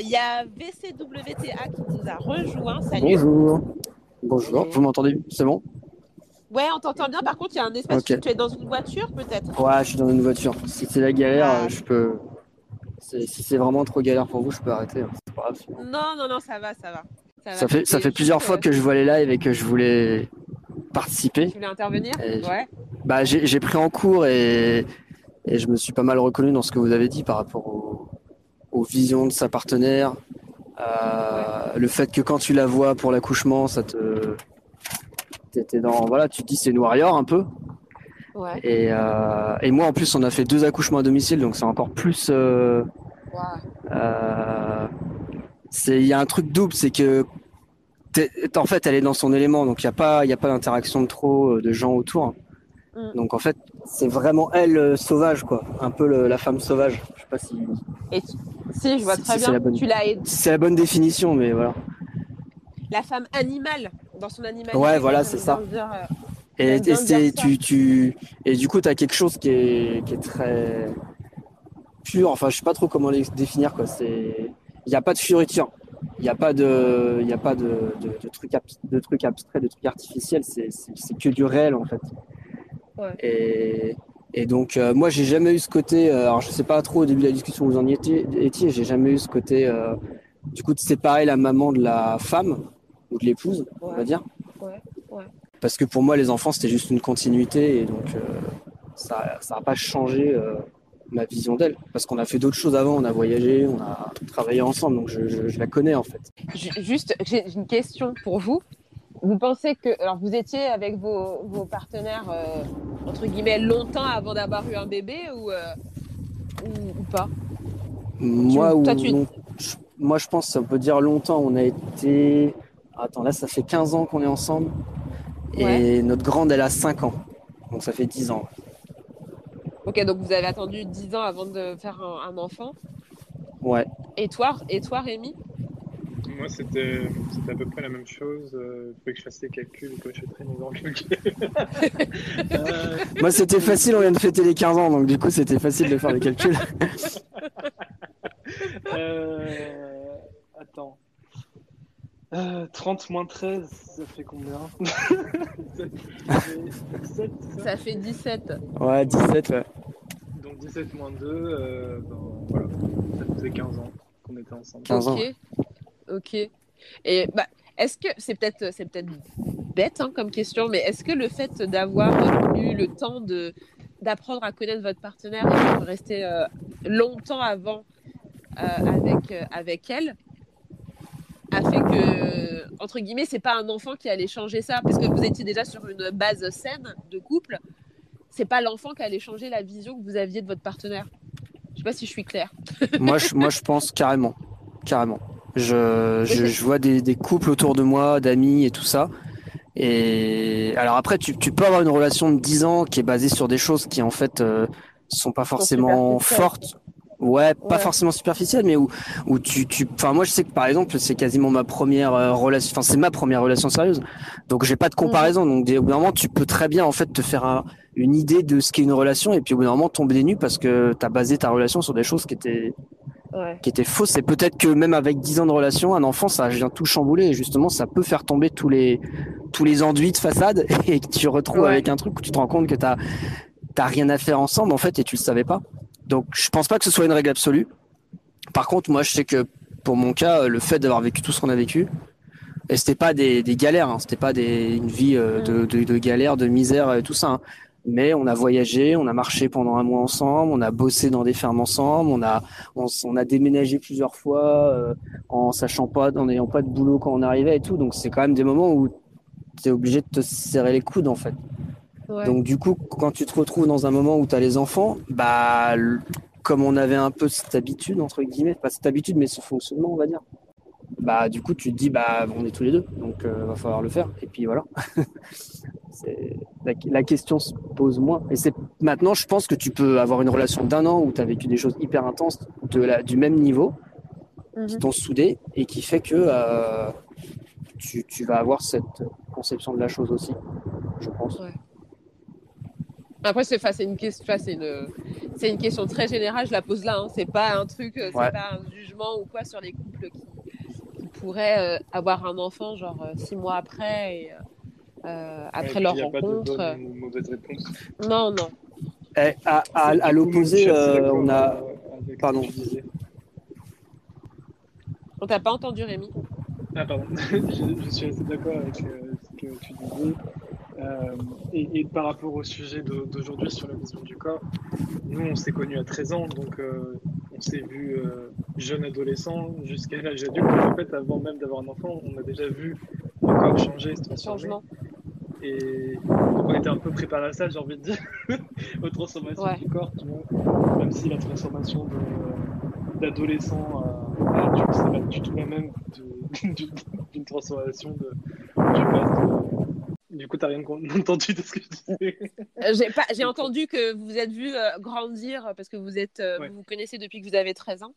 Il y a VCWTA qui nous a rejoint. Salut. Bonjour. Bonjour, Bonjour. vous m'entendez? C'est bon? Ouais, on t'entend bien. Par contre, il y a un espace. Ok. Tu es dans une voiture, peut-être Ouais, je suis dans une voiture. Si c'est la galère, Ah. je peux. Si c'est vraiment trop galère pour vous, je peux arrêter. hein. C'est pas grave. Non, non, non, ça va, ça va. Ça, va. Ça fait, ça fait plusieurs fois euh, que je vois les lives et que je voulais participer. Tu voulais intervenir? Ouais. Bah, j'ai j'ai pris en cours et, et je me suis pas mal reconnu dans ce que vous avez dit par rapport au- aux visions de sa partenaire. Euh, Le fait que quand tu la vois pour l'accouchement, ça te. T'étais dans. Voilà, tu te dis c'est une warrior un peu. Ouais. Et, euh, et moi, en plus, on a fait deux accouchements à domicile, donc c'est encore plus. euh, euh, c'est, il y a un truc double, c'est que t'es- en fait, elle est dans son élément, donc il n'y a pas, il a pas d'interaction de trop de gens autour. Mm. Donc en fait, c'est vraiment elle sauvage, quoi, un peu le- la femme sauvage. Je sais pas si, Et tu- Si, je vois très si bien. la bonne- Tu l'as aidé. c'est la bonne définition, mais voilà. La femme animale, dans son animalité. Ouais, voilà, c'est ça. dire, euh, Et, ça. tu, tu, et du coup, tu as quelque chose qui est, qui est très pur. Enfin, je sais pas trop comment le définir. Il n'y a pas de fioriture. Il n'y a pas de, il a pas de, de, de trucs, de trucs abstraits, de trucs artificiels. C'est, que du réel en fait. Ouais. Et, et donc, euh, moi, j'ai jamais eu ce côté. euh, alors, je sais pas trop au début de la discussion où vous en étiez. étiez j'ai jamais eu ce côté. euh, du coup, de séparer la maman de la femme ou de l'épouse, on va dire. Ouais, ouais. Parce que pour moi, les enfants, c'était juste une continuité et donc euh, ça n'a pas changé euh, ma vision d'elle. Parce qu'on a fait d'autres choses avant, on a voyagé, on a travaillé ensemble, donc je, je- je la connais en fait. Ju- Juste, j'ai une question pour vous. Vous pensez que, alors vous étiez avec vos, vos partenaires euh, entre guillemets longtemps avant d'avoir eu un bébé ou euh, ou, ou pas? Moi, toi, tu- moi, je pense, ça peut dire longtemps. On a été. Attends, là, ça fait 15 ans qu'on est ensemble. Et notre grande, elle a 5 ans. Donc ça fait 10 ans. Ok, donc vous avez attendu 10 ans avant de faire un, un enfant. Ouais. Et toi, et toi, Rémi? Moi, c'était à peu près la même chose. Il faut que je fasse les calculs et que je en calcul. Euh, Moi, c'était facile, on vient de fêter les 15 ans, donc du coup, c'était facile de faire les calculs. Euh, attends. Euh, 30 moins 13, ça fait combien? Ça fait 17, c'est ça Ça fait 17. Ouais, 17, ouais. Donc 17 moins 2, euh, ben, voilà. ça faisait 15 ans qu'on était ensemble. 15 ans. Ok. Ok. Et bah, est-ce que c'est peut-être c'est peut-être bête hein, comme question, mais est-ce que le fait d'avoir eu le temps de d'apprendre à connaître votre partenaire et de rester euh, longtemps avant euh, avec euh, avec elle a fait que entre guillemets c'est pas un enfant qui allait changer ça parce que vous étiez déjà sur une base saine de couple. C'est pas l'enfant qui allait changer la vision que vous aviez de votre partenaire. Je sais pas si je suis claire. moi, je, moi, je pense carrément, carrément. Je, je, je vois des, des, couples autour de moi, d'amis et tout ça. Et alors après, tu, tu, peux avoir une relation de 10 ans qui est basée sur des choses qui en fait euh, sont pas forcément fortes. Ouais, pas forcément superficielles, mais où, où tu, tu, enfin moi je sais que par exemple c'est quasiment ma première euh, relation, enfin c'est ma première relation sérieuse, donc j'ai pas de comparaison. Donc au bout d'un moment tu peux très bien en fait te faire un, une idée de ce qu'est une relation et puis au bout d'un moment tomber des nues parce que tu as basé ta relation sur des choses qui étaient ouais. qui étaient fausses. Et peut-être que même avec 10 ans de relation, un enfant, ça vient tout chambouler. Et justement, ça peut faire tomber tous les, tous les enduits de façade et que tu retrouves ouais. avec un truc où tu te rends compte que tu t'as rien à faire ensemble, en fait, et tu le savais pas. Donc, je pense pas que ce soit une règle absolue. Par contre, moi, je sais que pour mon cas, le fait d'avoir vécu tout ce qu'on a vécu, et c'était pas des, galères, hein, c'était pas une vie euh, de, de, de galère, de misère et tout ça. Hein mais on a voyagé, on a marché pendant un mois ensemble, on a bossé dans des fermes ensemble, on a on, on a déménagé plusieurs fois euh, en sachant pas, en n'ayant pas de boulot quand on arrivait et tout. Donc c'est quand même des moments où tu es obligé de te serrer les coudes en fait. Ouais. Donc du coup, quand tu te retrouves dans un moment où tu as les enfants, bah comme on avait un peu cette habitude entre guillemets, pas cette habitude mais ce fonctionnement on va dire. Bah du coup tu te dis bah on est tous les deux donc euh, va falloir le faire et puis voilà. la, la, question se pose moins. Et c'est maintenant, je pense que tu peux avoir une relation d'un an où tu as vécu des choses hyper intenses de la, du même niveau, -hmm. qui t'ont soudé et qui fait que euh, tu, tu, vas avoir cette conception de la chose aussi, je pense. Ouais. Après, c'est une, question, c'est une, une question très générale, je la pose là. Hein. C'est pas un truc, c'est ouais. pas un jugement ou quoi sur les couples qui, qui pourraient euh, avoir un enfant genre euh, six mois après et, euh, après leur rencontre. Pas de bonne ou mauvaise réponse. Non, non. Et à, à, à l'opposé, euh, on a. Pardon. On t'a pas entendu, Rémi Ah, pardon. je, je, suis assez d'accord avec euh, ce que tu disais. Euh, et, et, par rapport au sujet d'aujourd'hui sur la vision du corps, nous, on s'est connus à 13 ans, donc euh, on s'est vu euh, jeune adolescent jusqu'à l'âge adulte. En fait, avant même d'avoir un enfant, on a déjà vu le corps changer, se transformer. Changement. Et donc on était un peu préparé à ça, j'ai envie de dire, aux transformations ouais. du corps, tu vois. Même si la transformation d'adolescent à, adulte, c'est pas du tout la même d'une transformation de, du de du coup, tu n'as rien entendu de ce que je disais. J'ai entendu que vous vous êtes vu euh, grandir parce que vous, êtes, euh, ouais. vous vous connaissez depuis que vous avez 13 ans.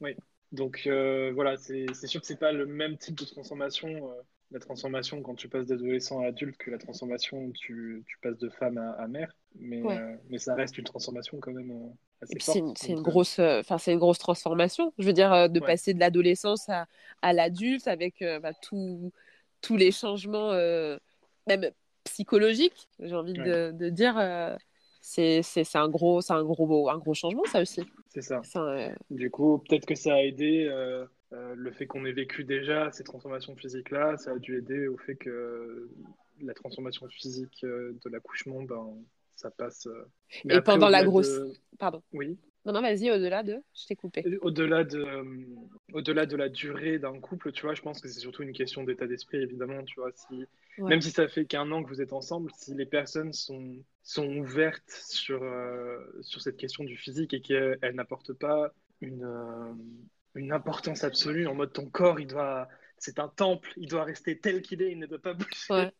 Oui, donc euh, voilà, c'est sûr que ce n'est pas le même type de transformation. Euh, la transformation quand tu passes d'adolescent à adulte que la transformation où tu, tu passes de femme à, à mère. Mais, ouais. mais ça reste une transformation quand même assez forte. C'est une, une, grosse, enfin c'est une grosse transformation. Je veux dire, de ouais. passer de l'adolescence à, à l'adulte avec bah, tout tous les changements, euh, même psychologiques, j'ai envie ouais. de, de, dire, euh, c'est un gros, un gros, un gros changement, ça aussi. C'est ça. Euh... Du coup, peut-être que ça a aidé le fait qu'on ait vécu déjà ces transformations physiques-là, ça a dû aider au fait que la transformation physique de l'accouchement, ben, ça passe. Mais Et après, pendant la grosse. De... Pardon. Oui. Non, non, vas-y, au-delà de. Je t'ai coupé. Au-delà de, euh, au-delà de la durée d'un couple, tu vois, je pense que c'est surtout une question d'état d'esprit, évidemment, tu vois. Si, ouais. Même si ça fait qu'un an que vous êtes ensemble, si les personnes sont, sont ouvertes sur, euh, sur cette question du physique et qu'elles n'apportent pas une, euh, une importance absolue en mode ton corps, il doit. C'est un temple, il doit rester tel qu'il est, il ne doit pas bouger. Ouais.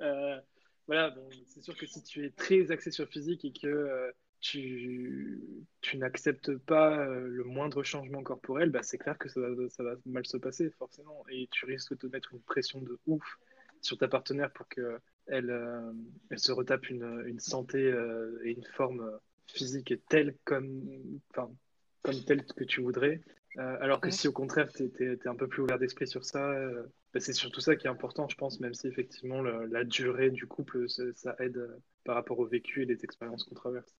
voilà, bon, c'est sûr que si tu es très axé sur physique et que tu, tu n'acceptes pas euh, le moindre changement corporel, bah, c'est clair que ça va, ça va, mal se passer, forcément. Et tu risques de te mettre une pression de ouf sur ta partenaire pour qu'elle euh, elle se retape une, une santé euh, et une forme physique telle comme, enfin, comme telle que tu voudrais. Euh, alors que ouais. si au contraire, tu es, un peu plus ouvert d'esprit sur ça, c'est surtout ça qui est important, je pense, même si effectivement la durée du couple, ça, aide par rapport au vécu et les expériences qu'on traverse.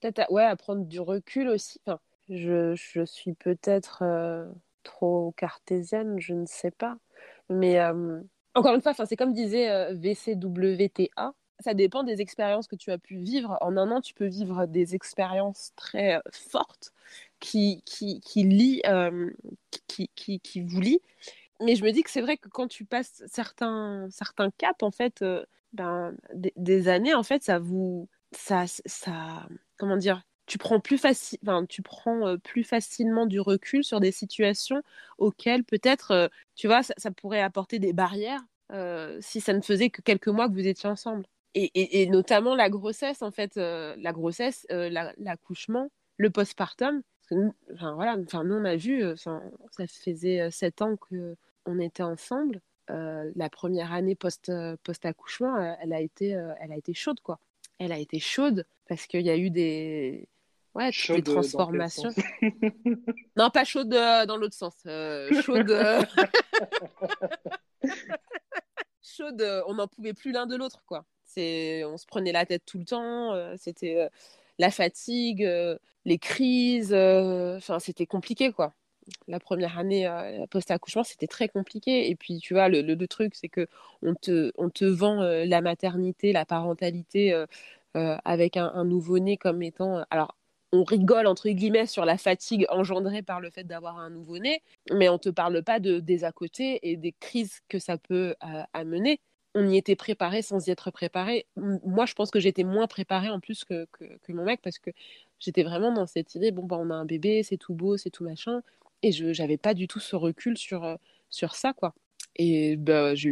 Peut-être ouais, à prendre du recul aussi. Je, je suis peut-être euh, trop cartésienne, je ne sais pas. Mais encore une fois, c'est comme disait VCWTA, ça dépend des expériences que tu as pu vivre. En un an, tu peux vivre des expériences très fortes qui, qui, qui, lit, qui, qui, qui, vous lient. Mais je me dis que c'est vrai que quand tu passes certains, certains caps, en fait, ben, des, années, en fait, ça vous. Ça, ça, comment dire tu prends plus facile, enfin, tu prends plus facilement du recul sur des situations auxquelles peut-être, tu vois, ça, pourrait apporter des barrières si ça ne faisait que quelques mois que vous étiez ensemble. Et, notamment la grossesse, en fait, la grossesse, l'accouchement, le postpartum. Enfin, voilà, enfin, nous, on a vu, ça faisait sept ans qu'on était ensemble. la première année post, post-accouchement, elle, a été, elle a été chaude, quoi. Elle a été chaude parce qu'il y a eu des, Ouais, des transformations. non, pas chaude euh, dans l'autre sens. Euh, chaude. Euh, chaude, on n'en pouvait plus l'un de l'autre, quoi. C'est, on se prenait la tête tout le temps. c'était la fatigue, les crises. Enfin, c'était compliqué, quoi. La première année post-accouchement, c'était très compliqué. Et puis, tu vois, le, truc, c'est que on te, on te vend la maternité, la parentalité. avec un, un nouveau-né comme étant alors on rigole entre guillemets sur la fatigue engendrée par le fait d'avoir un nouveau-né, mais on ne te parle pas de, des à côté et des crises que ça peut euh, amener. On y était préparé sans y être préparé. Moi, je pense que j'étais moins préparée en plus que, que, mon mec parce que j'étais vraiment dans cette idée bon, bah, on a un bébé, c'est tout beau, c'est tout machin. Et je n'avais pas du tout ce recul sur, euh, sur ça, quoi. Et bah, j'ai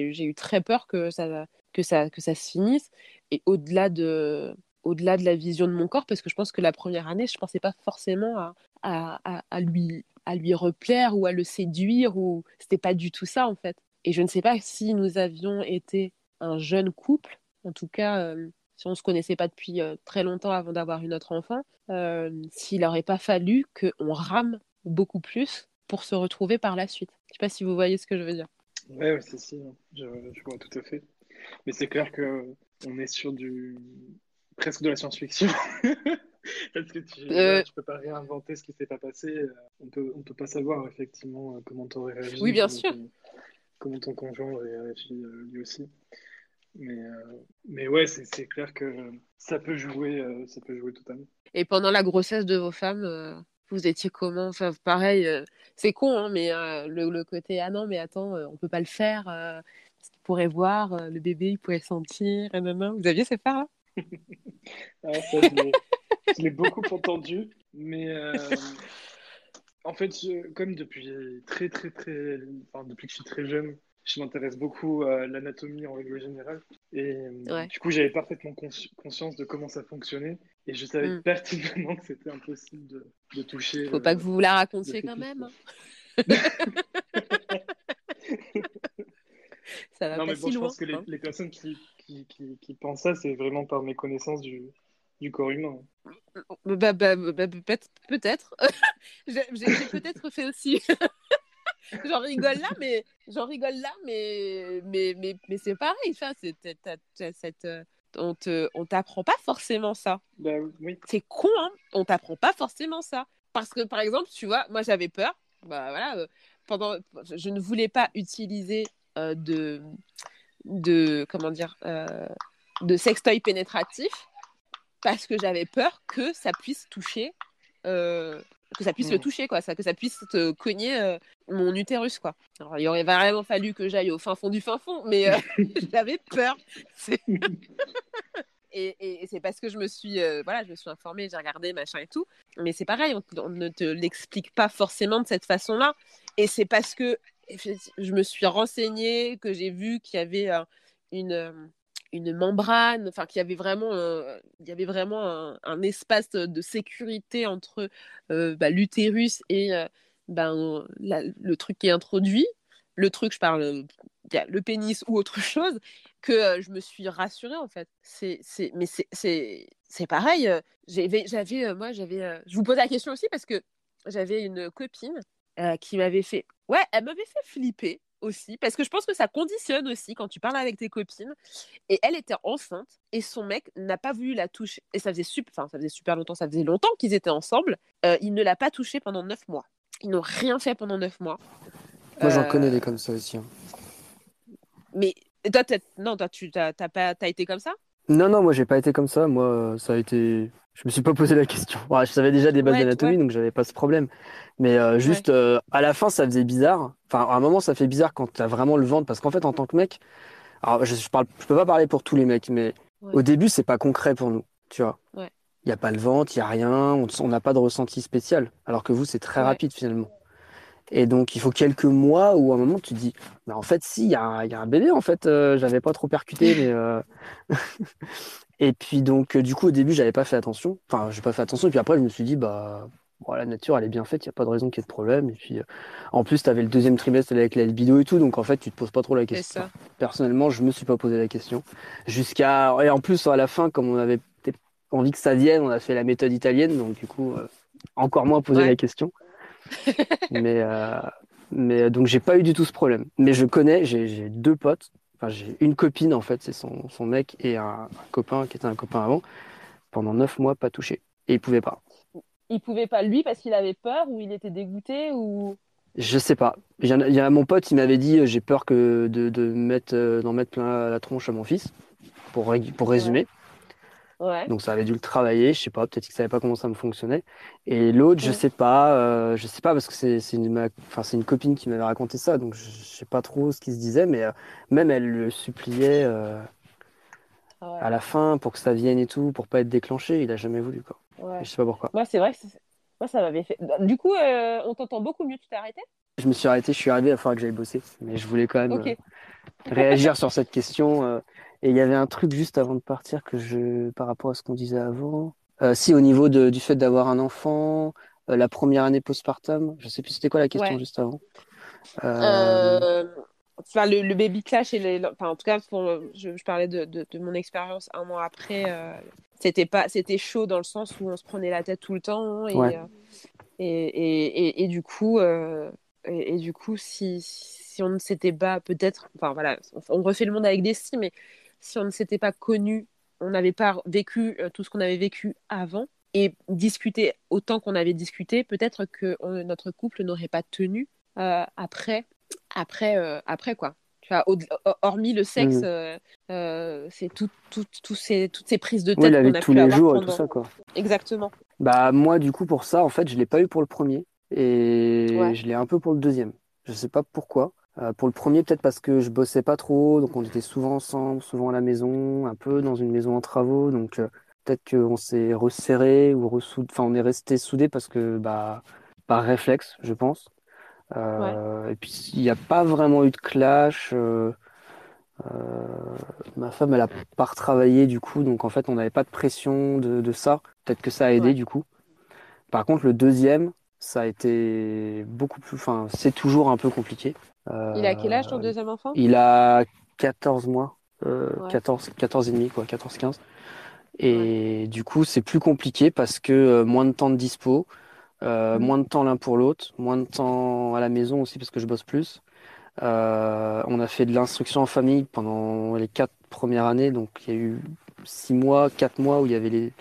eu, eu très peur que ça, que, ça, que ça se finisse. Et au-delà de, au-delà de la vision de mon corps, parce que je pense que la première année, je ne pensais pas forcément à, à, lui, à lui replaire ou à le séduire, ou c'était pas du tout ça en fait. Et je ne sais pas si nous avions été un jeune couple, en tout cas, euh, si on ne se connaissait pas depuis euh, très longtemps avant d'avoir une autre enfant, s'il n'aurait pas fallu qu'on rame beaucoup plus pour se retrouver par la suite. Je ne sais pas si vous voyez ce que je veux dire. Oui, ouais, c'est si, hein. je, je, vois tout à fait. Mais c'est clair que on est sur du, presque de la science-fiction. Parce que tu ne euh, peux pas réinventer ce qui s'est pas passé. Euh, on peut, on peut pas savoir effectivement euh, comment tu aurais réagi. Oui, bien sûr. comment ton conjoint aurait réagi lui aussi. Mais, mais ouais, c'est clair que ça peut jouer, ça peut jouer totalement. Et pendant la grossesse de vos femmes, vous étiez comment? Enfin, pareil, c'est con, hein, mais le, le, côté ah non, mais attends, on peut pas le faire parce qu'il pourrait voir le bébé, il pourrait sentir. Et Vous aviez ces phares là ah, je l'ai beaucoup entendu, mais euh, en fait, comme depuis très très très, enfin, depuis que je suis très jeune, je m'intéresse beaucoup à l'anatomie en règle générale. Et euh, du coup, j'avais parfaitement conscience de comment ça fonctionnait. Et je savais mm. pertinemment que c'était impossible de, de toucher. Faut pas que vous la racontiez quand même. Hein. ça va non, pas mais bon, si je pense que les, hein. les personnes qui, qui, qui, pense ça, c'est vraiment par méconnaissance du, du corps humain. Bah, bah, bah, peut-être. j'ai peut-être fait aussi. j'en rigole là, mais j'en rigole là, mais mais mais, mais c'est pareil. Ça, c'est cette euh, on te on t'apprend pas forcément ça. Bah, oui. C'est con, hein On t'apprend pas forcément ça. Parce que par exemple, tu vois, moi j'avais peur. Bah voilà, euh, pendant, je ne voulais pas utiliser euh, de de comment dire euh, de sextoy pénétratif parce que j'avais peur que ça puisse toucher que ça puisse le hmm. toucher quoi ça que ça puisse te cogner euh, mon utérus quoi. Alors, il aurait vraiment fallu que j'aille au fin fond du fin fond mais j'avais peur. Et, et, c'est parce que je me suis voilà je me suis informée j'ai regardé machin et tout. Mais c'est pareil on, ne te l'explique pas forcément de cette façon là et c'est parce que je me suis renseignée, que j'ai vu qu'il y avait euh, une, euh, une membrane, enfin qu'il y avait vraiment, il y avait vraiment un, espace de sécurité entre euh, bah, l'utérus et ben, le truc qui est introduit. Le truc, je parle, le pénis ou autre chose, que je me suis rassurée en fait. C'est, c'est, mais c'est, c'est, c'est pareil. J'avais, moi, j'avais. je vous pose la question aussi parce que j'avais une copine qui m'avait fait Ouais, elle m'avait fait flipper aussi, parce que je pense que ça conditionne aussi quand tu parles avec tes copines. Et elle était enceinte, et son mec n'a pas voulu la toucher. Et ça faisait, super, enfin, ça faisait super longtemps, ça faisait longtemps qu'ils étaient ensemble. Euh, il ne l'a pas touchée pendant neuf mois. Ils n'ont rien fait pendant neuf mois. Moi, j'en Euh, connais des comme ça aussi. hein. Mais toi, non, toi, tu t'as pas, t'as été comme ça? Non, non, moi, j'ai pas été comme ça. Moi, ça a été. Je me suis pas posé la question. Ouais, je savais déjà des bases Ouais, d'anatomie, ouais. donc j'avais pas ce problème. Mais euh, juste euh, à la fin, ça faisait bizarre. Enfin, à un moment, ça fait bizarre quand t'as vraiment le ventre, parce qu'en fait, en tant que mec, alors je, je parle, je peux pas parler pour tous les mecs, mais au début, c'est pas concret pour nous, tu vois. Ouais. Il y a pas le ventre, il y a rien, on n'a pas de ressenti spécial, alors que vous, c'est très rapide finalement. Et donc, il faut quelques mois où à un moment, tu te dis, mais en fait, si, il y a, un- il y a un bébé, en fait, euh, j'avais pas trop percuté, mais. euh, Et puis, donc, euh, du coup, au début, j'avais pas fait attention. Enfin, j'ai pas fait attention. Et puis après, je me suis dit, bah, bon, la nature, elle est bien faite, il n'y a pas de raison qu'il y ait de problème. Et puis, euh, en plus, tu avais le deuxième trimestre avec la libido et tout, donc en fait, tu te poses pas trop la question. ça. Personnellement, je me suis pas posé la question. Jusqu'à. Et en plus, à la fin, comme on avait envie que ça vienne, on a fait la méthode italienne, donc du coup, euh, encore moins posé Ouais. la question. Mais, euh, mais donc, j'ai pas eu du tout ce problème. Mais je connais, j'ai deux potes. Enfin, j'ai une copine, en fait, c'est son, son mec, et un, un copain qui était un copain avant. Pendant neuf mois, pas touché. Et il pouvait pas. Il pouvait pas lui parce qu'il avait peur ou il était dégoûté ou? Je sais pas. Il y a, il y a mon pote, il m'avait dit, euh, j'ai peur que de, de mettre, euh, d'en mettre plein la tronche à mon fils, pour, pour résumer. Ouais. Donc ça avait dû le travailler, je sais pas, peut-être qu'il savait pas comment ça me fonctionnait. Et l'autre, je sais pas, euh, je sais pas parce que c'est une, ma- enfin, c'est une copine qui m'avait raconté ça, donc je, sais pas trop ce qui se disait, mais euh, même elle le suppliait euh, Ah ouais. à la fin pour que ça vienne et tout, pour pas être déclenché. Il a jamais voulu quoi. Ouais. Je sais pas pourquoi. Moi, c'est vrai que moi, ça m'avait fait. Du coup, on t'entend beaucoup mieux. Tu t'es arrêté? Je me suis arrêté, je suis arrivé, va falloir que j'aille bosser, mais je voulais quand même réagir sur cette question. Et il y avait un truc juste avant de partir que je, par rapport à ce qu'on disait avant. Euh, si, au niveau de- du fait d'avoir un enfant, euh, la première année postpartum, je sais plus c'était quoi la question Ouais. juste avant. Euh, Enfin, le, le baby clash et les. Enfin, en tout cas, pour, je, je parlais de, de, de mon expérience un mois après. euh, c'était pas, c'était chaud dans le sens où on se prenait la tête tout le temps et Ouais. euh, et, et, et, et du coup, et, du coup, si si on ne s'était pas peut-être, enfin voilà, on, on refait le monde avec des si, mais si on ne s'était pas connu, on n'avait pas vécu euh, tout ce qu'on avait vécu avant et discuté autant qu'on avait discuté, peut-être que on- notre couple n'aurait pas tenu euh, après, après, euh, après quoi. Tu vois, au- hormis le sexe, euh, euh, c'est tout, tout, tout ces, toutes ces prises de tête oui, qu'on a tous pu les avoir jours et tout ça quoi. Exactement. Bah moi du coup pour ça en fait je l'ai pas eu pour le premier et Ouais. je l'ai un peu pour le deuxième. Je sais pas pourquoi. Euh, pour le premier peut-être parce que je bossais pas trop donc on était souvent ensemble, souvent à la maison, un peu dans une maison en travaux donc euh, peut-être qu'on s'est resserré ou ressoudé, enfin on est resté soudés parce que bah par réflexe je pense. Euh, Et puis il n'y a pas vraiment eu de clash. ma femme elle a pas retravaillé du coup donc en fait on n'avait pas de pression de, de ça. Peut-être que ça a aidé Ouais. du coup. Par contre, le deuxième, ça a été beaucoup plus. Enfin, c'est toujours un peu compliqué. Il a quel âge ton Euh, deuxième enfant? Il a 14 mois, euh, Ouais. 14, 14 et demi, quoi, 14-15. Et du coup, c'est plus compliqué parce que euh, moins de temps de dispo, euh, Mhm. moins de temps l'un pour l'autre, moins de temps à la maison aussi parce que je bosse plus. Euh, on a fait de l'instruction en famille pendant les quatre premières années, donc il y a eu six mois, quatre mois où il y avait les,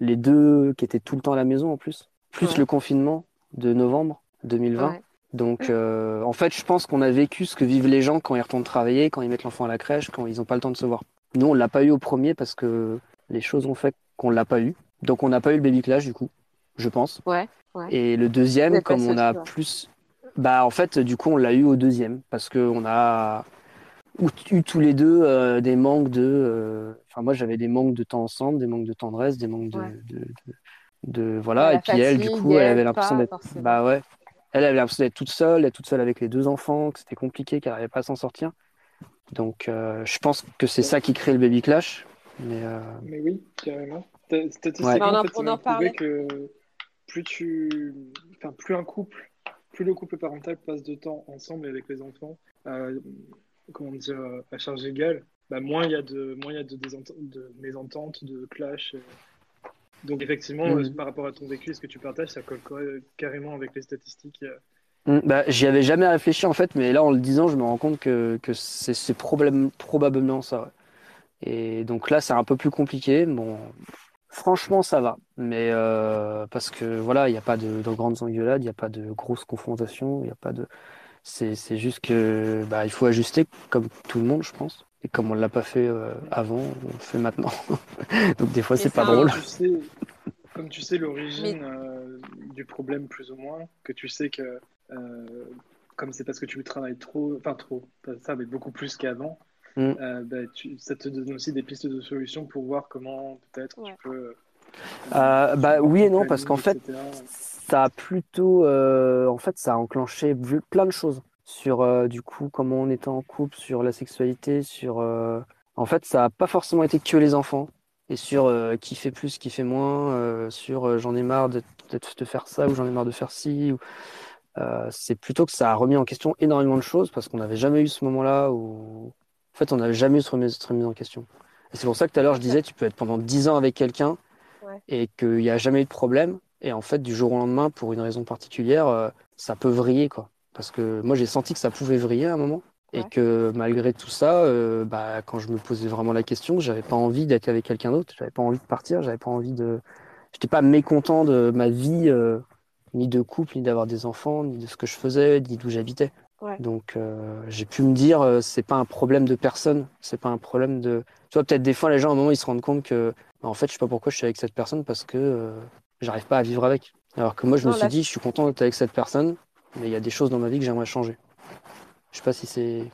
les deux qui étaient tout le temps à la maison en plus, plus Ouais. le confinement de novembre 2020. Ouais. Donc, euh, en fait, je pense qu'on a vécu ce que vivent les gens quand ils retournent travailler, quand ils mettent l'enfant à la crèche, quand ils n'ont pas le temps de se voir. Nous, on l'a pas eu au premier parce que les choses ont fait qu'on l'a pas eu. Donc, on n'a pas eu le baby clash du coup, je pense. Ouais. Ouais. Et le deuxième, comme on a plus, bah, en fait, du coup, on l'a eu au deuxième parce que on a eu tous les deux euh, des manques de. euh, Enfin, moi, j'avais des manques de temps ensemble, des manques de tendresse, des manques de, Ouais. de, de- de- voilà. Et puis elle, du coup, elle elle, avait l'impression d'être. Bah ouais. Elle avait l'impression d'être toute seule, d'être toute seule avec les deux enfants, que c'était compliqué, qu'elle n'arrivait pas à s'en sortir. Donc, euh, je pense que c'est ça qui crée le baby clash. Mais euh, Mais oui, carrément. Sta- Statistiquement, Ouais. En- fait, on en parlait. que plus tu, enfin, plus un couple, plus le couple parental passe de temps ensemble avec les enfants, euh, comment dire, euh, à charge égale, bah, moins il y a de, moins il y a de, de mésententes, de clash. Donc effectivement, euh, par rapport à ton vécu, ce que tu partages, ça colle carrément avec les statistiques. euh. Mm, Bah, j'y avais jamais réfléchi en fait, mais là en le disant, je me rends compte que, que c'est probablement ça. ouais. Et donc là, c'est un peu plus compliqué. Bon, Franchement, ça va. Mais euh, parce que voilà, il n'y a pas de, de grandes engueulades, il n'y a pas de grosses confrontations, il n'y a pas de. C'est, c'est juste que bah, il faut ajuster comme tout le monde, je pense. Et comme on ne l'a pas fait euh, avant, on le fait maintenant. Donc des fois, c'est pas drôle. Tu sais, comme tu sais l'origine euh, du problème plus ou moins, que tu sais que euh, comme c'est parce que tu travailles trop, enfin trop, pas ça, mais beaucoup plus qu'avant, Mm. euh, bah, ça te donne aussi des pistes de solutions pour voir comment peut-être Ouais. tu peux. Euh, bah oui et non, parce qu'en fait, etc. ça a plutôt, euh, en fait, ça a enclenché plein de choses sur, euh, du coup, comment on était en couple, sur la sexualité, sur, euh, en fait, ça a pas forcément été que les enfants, et sur qui fait plus, qui fait moins, sur j'en ai marre de, de, de faire ça ou j'en ai marre de faire ci. Ou, c'est plutôt que ça a remis en question énormément de choses parce qu'on n'avait jamais eu ce moment-là où, en fait, on n'avait jamais eu cette remise, cette remise en question. Et c'est pour ça que tout à l'heure, je disais, tu peux être pendant 10 ans avec quelqu'un Ouais. et qu'il n'y a jamais eu de problème. Et en fait, du jour au lendemain, pour une raison particulière, euh, ça peut vriller, quoi. Parce que moi, j'ai senti que ça pouvait vriller à un moment. Et que malgré tout ça, euh, bah, quand je me posais vraiment la question, j'avais pas envie d'être avec quelqu'un d'autre. J'avais pas envie de partir. J'avais pas envie de. J'étais pas mécontent de ma vie, euh, ni de couple, ni d'avoir des enfants, ni de ce que je faisais, ni d'où j'habitais. Ouais. Donc, euh, j'ai pu me dire, euh, c'est pas un problème de personne. C'est pas un problème de. Tu vois, peut-être des fois, les gens, à un moment, ils se rendent compte que, bah, en fait, je sais pas pourquoi je suis avec cette personne parce que euh, j'arrive pas à vivre avec. Alors que moi, je me suis là, dit, je suis content d'être avec cette personne, mais il y a des choses dans ma vie que j'aimerais changer. Je sais pas si c'est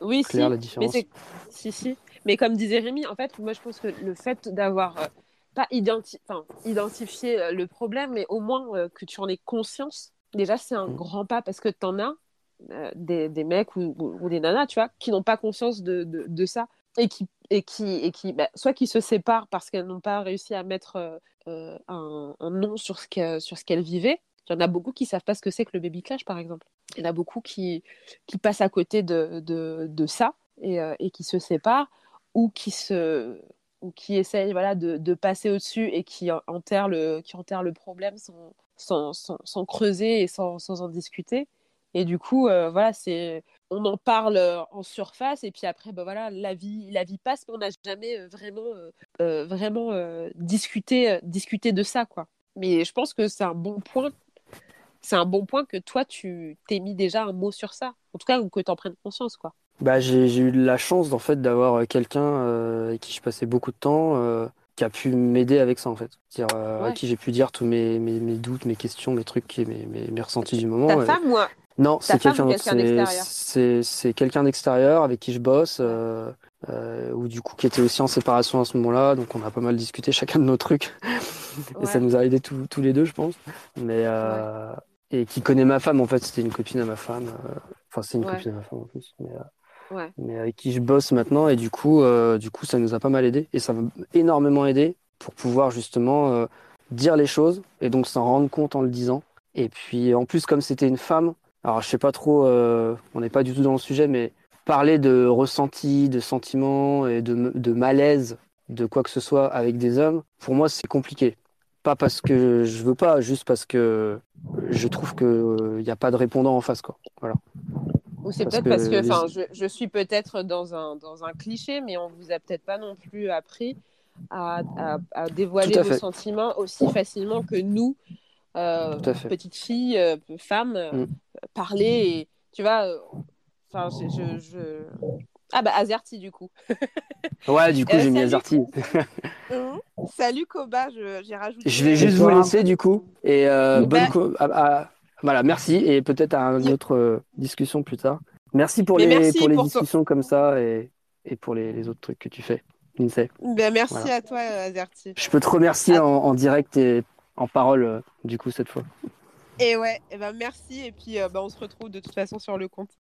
Oui, clair si, la mais différence. c'est si si. Mais comme disait Rémi, en fait, moi je pense que le fait d'avoir euh, pas identi... enfin, identifié euh, le problème, mais au moins euh, que tu en aies conscience, déjà c'est un Mm. grand pas parce que tu en as des, des mecs ou, ou- ou des nanas, tu vois, qui n'ont pas conscience de, de, de ça et qui et qui et qui bah, soit qui se séparent parce qu'elles n'ont pas réussi à mettre euh, euh, un, nom sur ce que, sur ce qu'elles vivaient. Il y en a beaucoup qui savent pas ce que c'est que le baby clash, par exemple. Il y en a beaucoup qui, qui passent à côté de, de, ça et, euh, et qui se séparent ou qui se ou qui essayent voilà de, de passer au-dessus et qui en- enterrent le qui enterrent le problème sans sans, sans, creuser et sans, sans en discuter et du coup voilà c'est on en parle en surface et puis après bah voilà la vie la vie passe mais on n'a jamais vraiment euh, vraiment euh, discuté discuté de ça quoi mais je pense que c'est un bon point c'est un bon point que toi tu t'es mis déjà un mot sur ça en tout cas ou que t'en prennes conscience quoi Bah, j'ai, eu la chance en fait d'avoir quelqu'un euh, avec qui je passais beaucoup de temps, qui a pu m'aider avec ça en fait. Euh, à qui j'ai pu dire tous mes, mes, mes doutes, mes questions, mes trucs, mes, mes, mes ressentis du moment. ta femme moi Non, Ta c'est femme quelqu'un ou d'autre. quelqu'un C'est, d'extérieur c'est, c'est quelqu'un d'extérieur avec qui je bosse, euh, euh, ou du coup qui était aussi en séparation à ce moment-là, donc on a pas mal discuté chacun de nos trucs, et ça Ouais. nous a aidés tous, tous les deux, je pense. Mais euh, et qui connaît ma femme en fait, c'était une copine à ma femme. euh, Enfin, c'est une Ouais. copine à ma femme en plus, mais, euh, Ouais. mais avec qui je bosse maintenant, et du coup, euh, du coup, ça nous a pas mal aidé, et ça m'a énormément aidé pour pouvoir justement euh, dire les choses et donc s'en rendre compte en le disant. Et puis en plus, comme c'était une femme, alors je sais pas trop, euh, on n'est pas du tout dans le sujet, mais parler de ressenti, de sentiments et de, de malaise, de quoi que ce soit avec des hommes, pour moi c'est compliqué. Pas parce que je veux pas, juste parce que je trouve qu'il n'y a pas de répondant en face. Quoi. Voilà. Ou c'est peut-être parce que, les- enfin, je, je suis peut-être dans un, dans un cliché, mais on vous a peut-être pas non plus appris à, à, à dévoiler à vos sentiments aussi facilement que nous, euh, petites filles, euh, femmes, euh, Mm. parler. Et, tu vois, enfin, je, je, je- Ah bah, Azerty, du coup. Ouais, du coup, j'ai mis. Azarty. Hum. Salut, Koba, je- j'ai rajouté... Je vais juste vous laisser du coup. Et Bah- bonne co- ah, ah, voilà, merci. Et peut-être à une autre discussion plus tard. Merci pour Mais les, merci pour les pour discussions comme ça et, et pour les, les autres trucs que tu fais. Ben, merci Voilà. à toi, Azerty. Je peux te remercier en, en direct et en parole euh, du coup cette fois. Et ouais, et ben merci. Et puis, bah, on se retrouve de toute façon sur le compte.